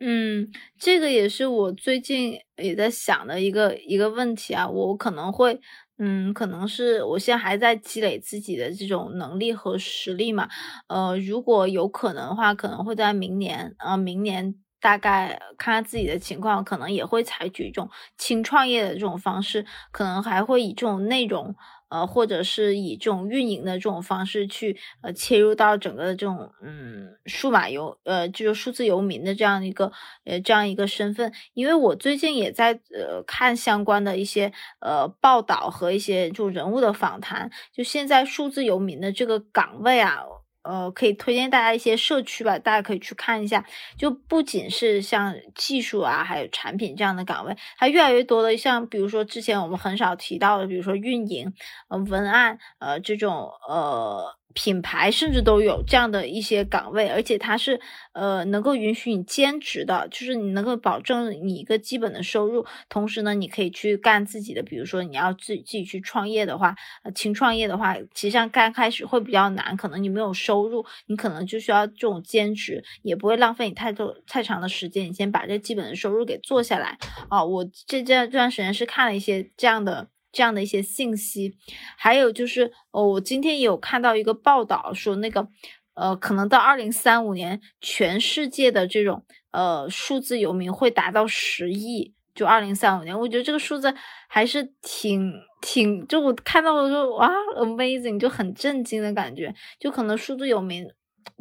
嗯，这个也是我最近也在想的一个一个问题啊。我可能会嗯，可能是我现在还在积累自己的这种能力和实力嘛。呃，如果有可能的话，可能会在明年，呃，明年大概看看自己的情况，可能也会采取一种轻创业的这种方式，可能还会以这种内容。呃，或者是以这种运营的这种方式去呃切入到整个的这种嗯数码游呃就是数字游民的这样一个呃这样一个身份，因为我最近也在呃看相关的一些呃报道和一些就人物的访谈，就现在数字游民的这个岗位啊。呃，可以推荐大家一些社区吧，大家可以去看一下。就不仅是像技术啊，还有产品这样的岗位，它越来越多的像，比如说之前我们很少提到的，比如说运营、呃文案、呃这种呃。品牌甚至都有这样的一些岗位，而且它是呃能够允许你兼职的，就是你能够保证你一个基本的收入，同时呢，你可以去干自己的，比如说你要自己自己去创业的话，呃，轻创业的话，其实上刚开始会比较难，可能你没有收入，你可能就需要这种兼职，也不会浪费你太多太长的时间，你先把这基本的收入给做下来啊。我这这这段时间是看了一些这样的。这样的一些信息，还有就是，哦，我今天有看到一个报道说，那个，呃，可能到二零三五年，全世界的这种，呃，数字游民会达到十亿。就二零三五年，我觉得这个数字还是挺挺，就我看到的时候，哇，amazing，就很震惊的感觉，就可能数字游民。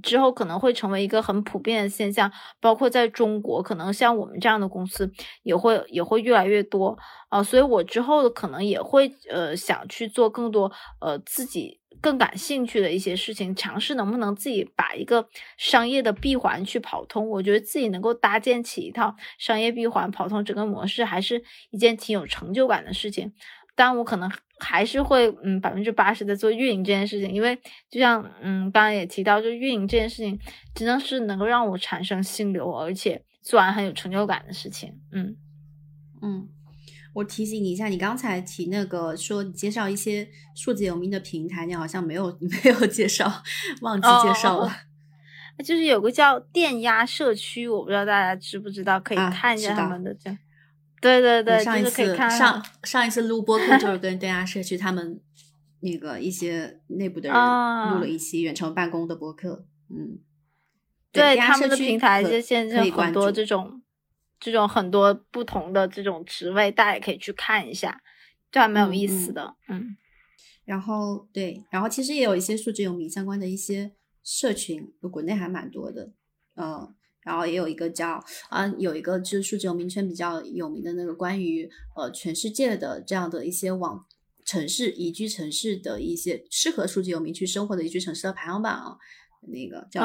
之后可能会成为一个很普遍的现象，包括在中国，可能像我们这样的公司也会也会越来越多啊，所以我之后可能也会呃想去做更多呃自己更感兴趣的一些事情，尝试能不能自己把一个商业的闭环去跑通。我觉得自己能够搭建起一套商业闭环，跑通整个模式，还是一件挺有成就感的事情。但我可能还是会，嗯，百分之八十的做运营这件事情，因为就像，嗯，刚刚也提到，就运营这件事情，真的是能够让我产生心流，而且做完很有成就感的事情。嗯嗯，我提醒你一下，你刚才提那个说你介绍一些数字有名的平台，你好像没有 没有介绍，忘记介绍了。就是有个叫电压社区，我不知道大家知不知道，可以看一下他们的这。对对对，上一次上上一次录播课就是跟电压社区他们那个一些内部的人录了一期远程办公的播客，嗯，对他们的平台就现在很多这种这种很多不同的这种职位，大家也可以去看一下，就还蛮有意思的，嗯。然后对，然后其实也有一些数字有名相关的一些社群，国内还蛮多的，嗯。然后也有一个叫啊，有一个就是数字游民圈比较有名的那个关于呃全世界的这样的一些网城市宜居城市的一些适合数字游民去生活的宜居城市的排行榜啊，那个叫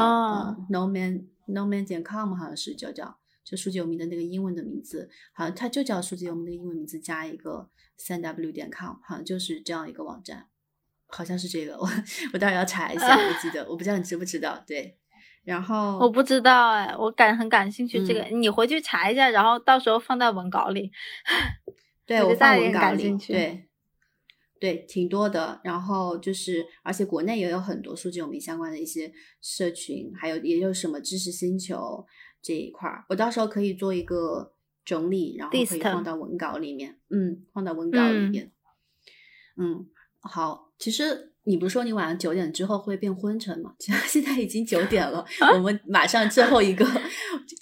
No Man No Man 点 com 好像是叫叫就数字游民的那个英文的名字，好像它就叫数字游民的英文名字加一个三 W 点 com，好像就是这样一个网站，好像是这个，我我待会要查一下，我记得我不知道你知不知道，对。然后我不知道哎，我感很感兴趣这个，你回去查一下，然后到时候放在文稿里。对我放文稿里，对对，挺多的。然后就是，而且国内也有很多数据有名相关的一些社群，还有也有什么知识星球这一块儿，我到时候可以做一个整理，然后可以放到文稿里面。嗯，放到文稿里面。嗯，好，其实。你不是说你晚上九点之后会变昏沉吗？其实现在已经九点了，我们马上最后一个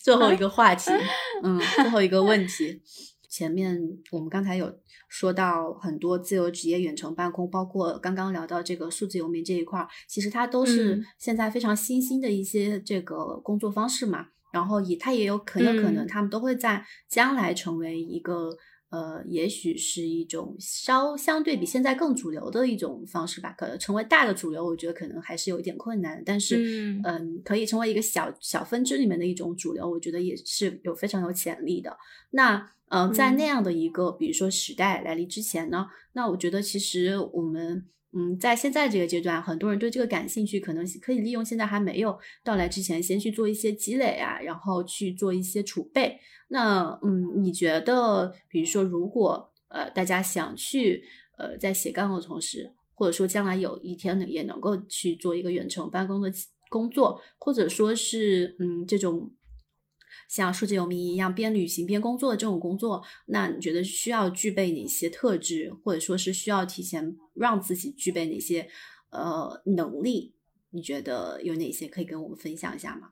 最后一个话题，嗯，最后一个问题。前面我们刚才有说到很多自由职业远程办公，包括刚刚聊到这个数字游民这一块，其实它都是现在非常新兴的一些这个工作方式嘛。然后也它也有很有可能，他们都会在将来成为一个。呃，也许是一种稍相对比现在更主流的一种方式吧。可能成为大的主流，我觉得可能还是有一点困难。但是，嗯，可以成为一个小小分支里面的一种主流，我觉得也是有非常有潜力的。那，嗯，在那样的一个比如说时代来临之前呢，那我觉得其实我们，嗯，在现在这个阶段，很多人对这个感兴趣，可能可以利用现在还没有到来之前，先去做一些积累啊，然后去做一些储备。那嗯，你觉得，比如说，如果呃大家想去呃在斜杠的同时，或者说将来有一天呢也能够去做一个远程办公的工作，或者说是嗯这种像数字游民一样边旅行边工作的这种工作，那你觉得需要具备哪些特质，或者说是需要提前让自己具备哪些呃能力？你觉得有哪些可以跟我们分享一下吗？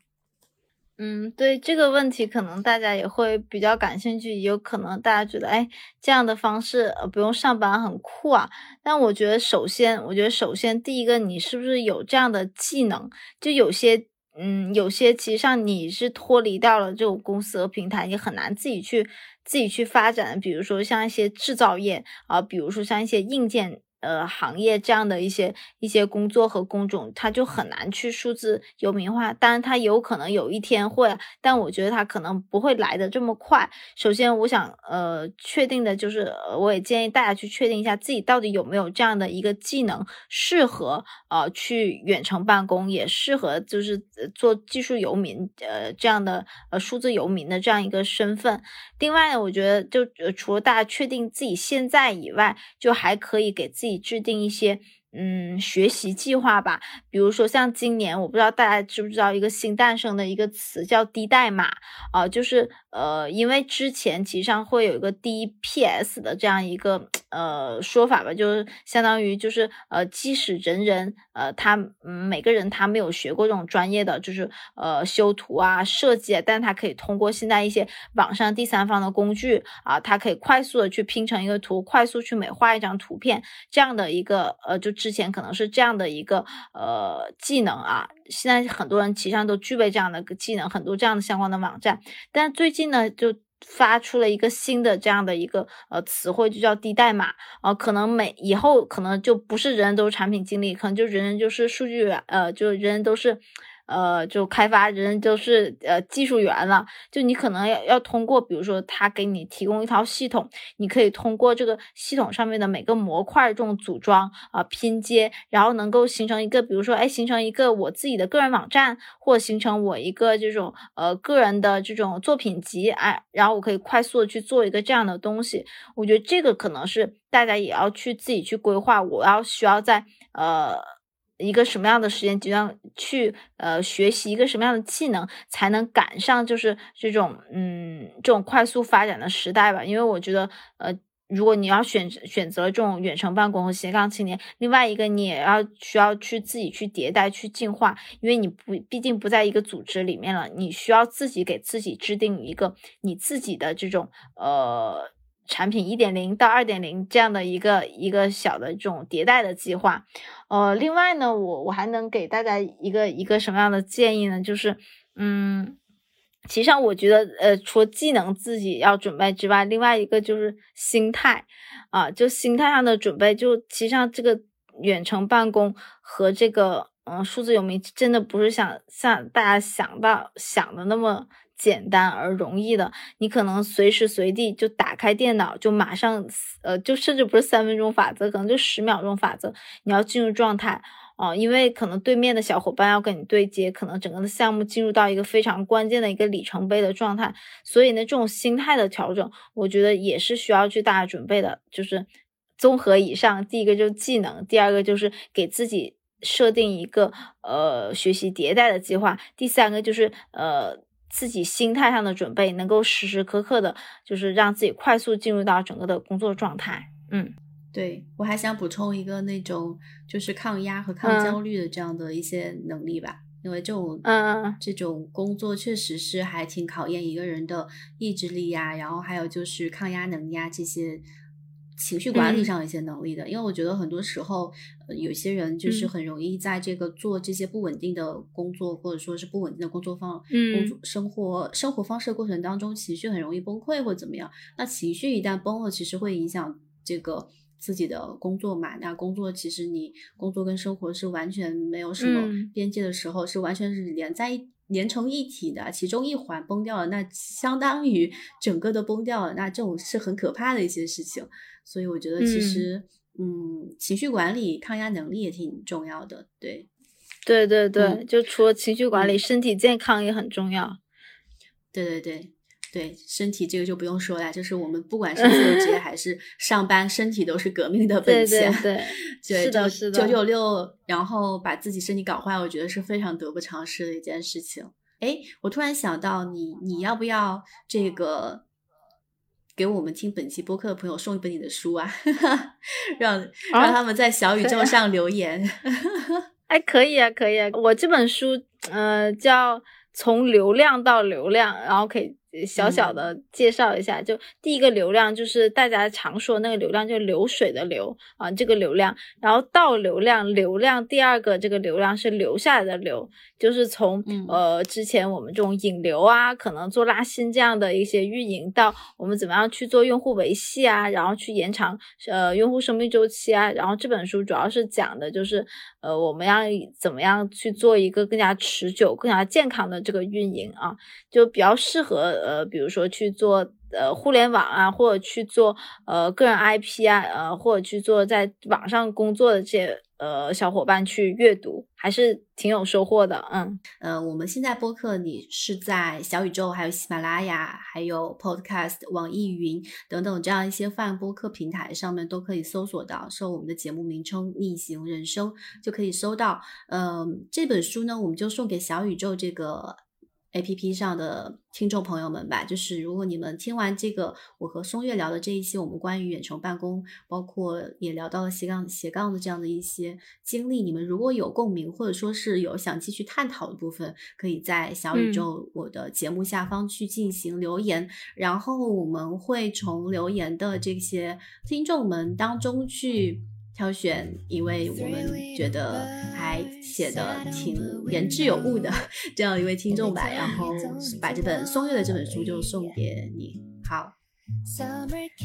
嗯，对这个问题，可能大家也会比较感兴趣，也有可能大家觉得，哎，这样的方式呃不用上班很酷啊。但我觉得，首先，我觉得首先第一个，你是不是有这样的技能？就有些，嗯，有些其实上你是脱离掉了这种公司和平台，你很难自己去自己去发展。比如说像一些制造业啊，比如说像一些硬件。呃，行业这样的一些一些工作和工种，它就很难去数字游民化。当然，它有可能有一天会，但我觉得它可能不会来的这么快。首先，我想呃确定的就是，我也建议大家去确定一下自己到底有没有这样的一个技能，适合呃去远程办公，也适合就是做技术游民呃这样的呃数字游民的这样一个身份。另外呢，我觉得就呃除了大家确定自己现在以外，就还可以给自己。制定一些。嗯，学习计划吧，比如说像今年，我不知道大家知不知道一个新诞生的一个词叫低代码啊，就是呃，因为之前其实上会有一个 DPS 的这样一个 呃说法吧，就是相当于就是呃，即使人人呃他每个人他没有学过这种专业的，就是呃修图啊设计啊，但他可以通过现在一些网上第三方的工具啊，他可以快速的去拼成一个图，快速去美化一张图片，这样的一个呃就。之前可能是这样的一个呃技能啊，现在很多人其实上都具备这样的个技能，很多这样的相关的网站。但最近呢，就发出了一个新的这样的一个呃词汇，就叫低代码啊。可能每以后可能就不是人人都是产品经理，可能就人人就是数据，呃，就人人都是。呃，就开发人都是呃技术员了，就你可能要要通过，比如说他给你提供一套系统，你可以通过这个系统上面的每个模块这种组装啊拼接，然后能够形成一个，比如说哎形成一个我自己的个人网站，或形成我一个这种呃个人的这种作品集，哎，然后我可以快速的去做一个这样的东西。我觉得这个可能是大家也要去自己去规划，我要需要在呃。一个什么样的时间阶段去呃学习一个什么样的技能，才能赶上就是这种嗯这种快速发展的时代吧？因为我觉得呃，如果你要选选择这种远程办公和斜杠青年，另外一个你也要需要去自己去迭代去进化，因为你不毕竟不在一个组织里面了，你需要自己给自己制定一个你自己的这种呃。产品一点零到二点零这样的一个一个小的这种迭代的计划，呃，另外呢，我我还能给大家一个一个什么样的建议呢？就是，嗯，其实上我觉得，呃，除了技能自己要准备之外，另外一个就是心态啊，就心态上的准备。就其实上这个远程办公和这个嗯数字游民，真的不是想像大家想到想的那么。简单而容易的，你可能随时随地就打开电脑，就马上，呃，就甚至不是三分钟法则，可能就十秒钟法则，你要进入状态啊，因为可能对面的小伙伴要跟你对接，可能整个的项目进入到一个非常关键的一个里程碑的状态，所以呢，这种心态的调整，我觉得也是需要去大家准备的，就是综合以上，第一个就是技能，第二个就是给自己设定一个呃学习迭代的计划，第三个就是呃。自己心态上的准备，能够时时刻刻的，就是让自己快速进入到整个的工作状态。嗯，对我还想补充一个那种就是抗压和抗焦虑的这样的一些能力吧，因为这种嗯这种工作确实是还挺考验一个人的意志力呀，然后还有就是抗压能力啊这些。情绪管理上一些能力的，因为我觉得很多时候，呃，有些人就是很容易在这个做这些不稳定的工作，或者说是不稳定的工作方、嗯工作生活生活方式的过程当中，情绪很容易崩溃或怎么样。那情绪一旦崩了，其实会影响这个自己的工作嘛。那工作其实你工作跟生活是完全没有什么边界的时候，是完全是连在一。连成一体的，其中一环崩掉了，那相当于整个都崩掉了，那这种是很可怕的一些事情。所以我觉得其实，嗯，情绪管理、抗压能力也挺重要的。对，对对对，就除了情绪管理，身体健康也很重要。对对对。对身体这个就不用说了，就是我们不管是自由职业还是上班，身体都是革命的本钱。对对对，是的，是的。九九六，然后把自己身体搞坏，我觉得是非常得不偿失的一件事情。哎，我突然想到你，你要不要这个给我们听本期播客的朋友送一本你的书啊？让让他们在小宇宙上留言。哎，可以啊，可以啊。我这本书，呃，叫《从流量到流量》，然后可以。小小的介绍一下，就第一个流量就是大家常说那个流量，就流水的流啊，这个流量，然后到流量，流量第二个这个流量是留下来的流，就是从呃之前我们这种引流啊，可能做拉新这样的一些运营，到我们怎么样去做用户维系啊，然后去延长呃用户生命周期啊，然后这本书主要是讲的就是呃我们要怎么样去做一个更加持久、更加健康的这个运营啊，就比较适合。呃，比如说去做呃互联网啊，或者去做呃个人 IP 啊，呃或者去做在网上工作的这些呃小伙伴去阅读，还是挺有收获的。嗯，呃，我们现在播客你是在小宇宙、还有喜马拉雅、还有 Podcast、网易云等等这样一些泛播客平台上面都可以搜索到，搜我们的节目名称《逆行人生》就可以搜到。嗯，这本书呢，我们就送给小宇宙这个。A P P 上的听众朋友们吧，就是如果你们听完这个我和松月聊的这一期，我们关于远程办公，包括也聊到了斜杠斜杠的这样的一些经历，你们如果有共鸣，或者说是有想继续探讨的部分，可以在小宇宙我的节目下方去进行留言，然后我们会从留言的这些听众们当中去。挑选一位我们觉得还写的挺言之有物的 这样一位听众吧，然后把这本松月的这本书就送给你。好，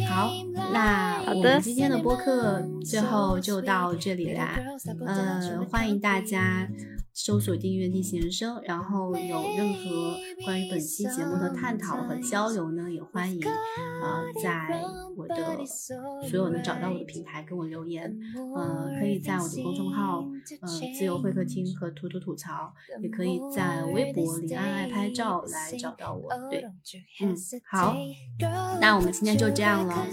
好，那我们今天的播客最后就到这里啦。呃，欢迎大家。搜索订阅逆行人生，然后有任何关于本期节目的探讨和交流呢，也欢迎啊，在我的所有能找到我的平台跟我留言，呃，可以在我的公众号，呃，自由会客厅和吐吐吐槽，也可以在微博林安爱拍照来找到我。对，嗯，好，那我们今天就这样了。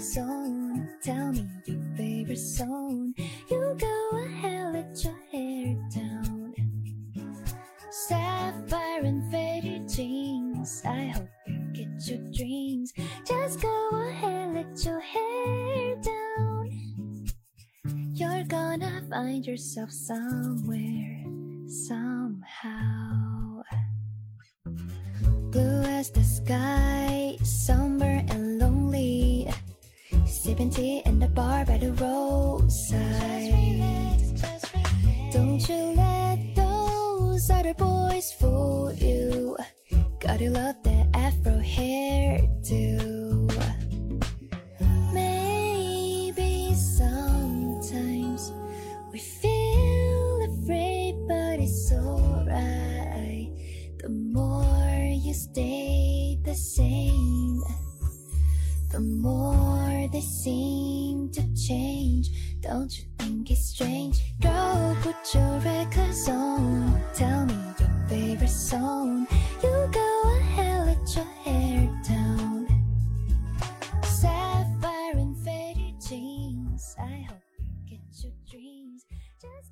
Faded jeans. I hope you get your dreams. Just go ahead, let your hair down. You're gonna find yourself somewhere, somehow. Blue as the sky, somber and lonely. Sipping tea in the bar by the roadside. Don't you let those other boys fool you. Gotta love that afro hair too. Maybe sometimes we feel afraid, but it's alright. The more you stay the same, the more they seem to change. Don't you Think it's strange. Girl, put your records on. Tell me your favorite song. You go ahead, let your hair down. Sapphire and faded jeans. I hope you get your dreams. Just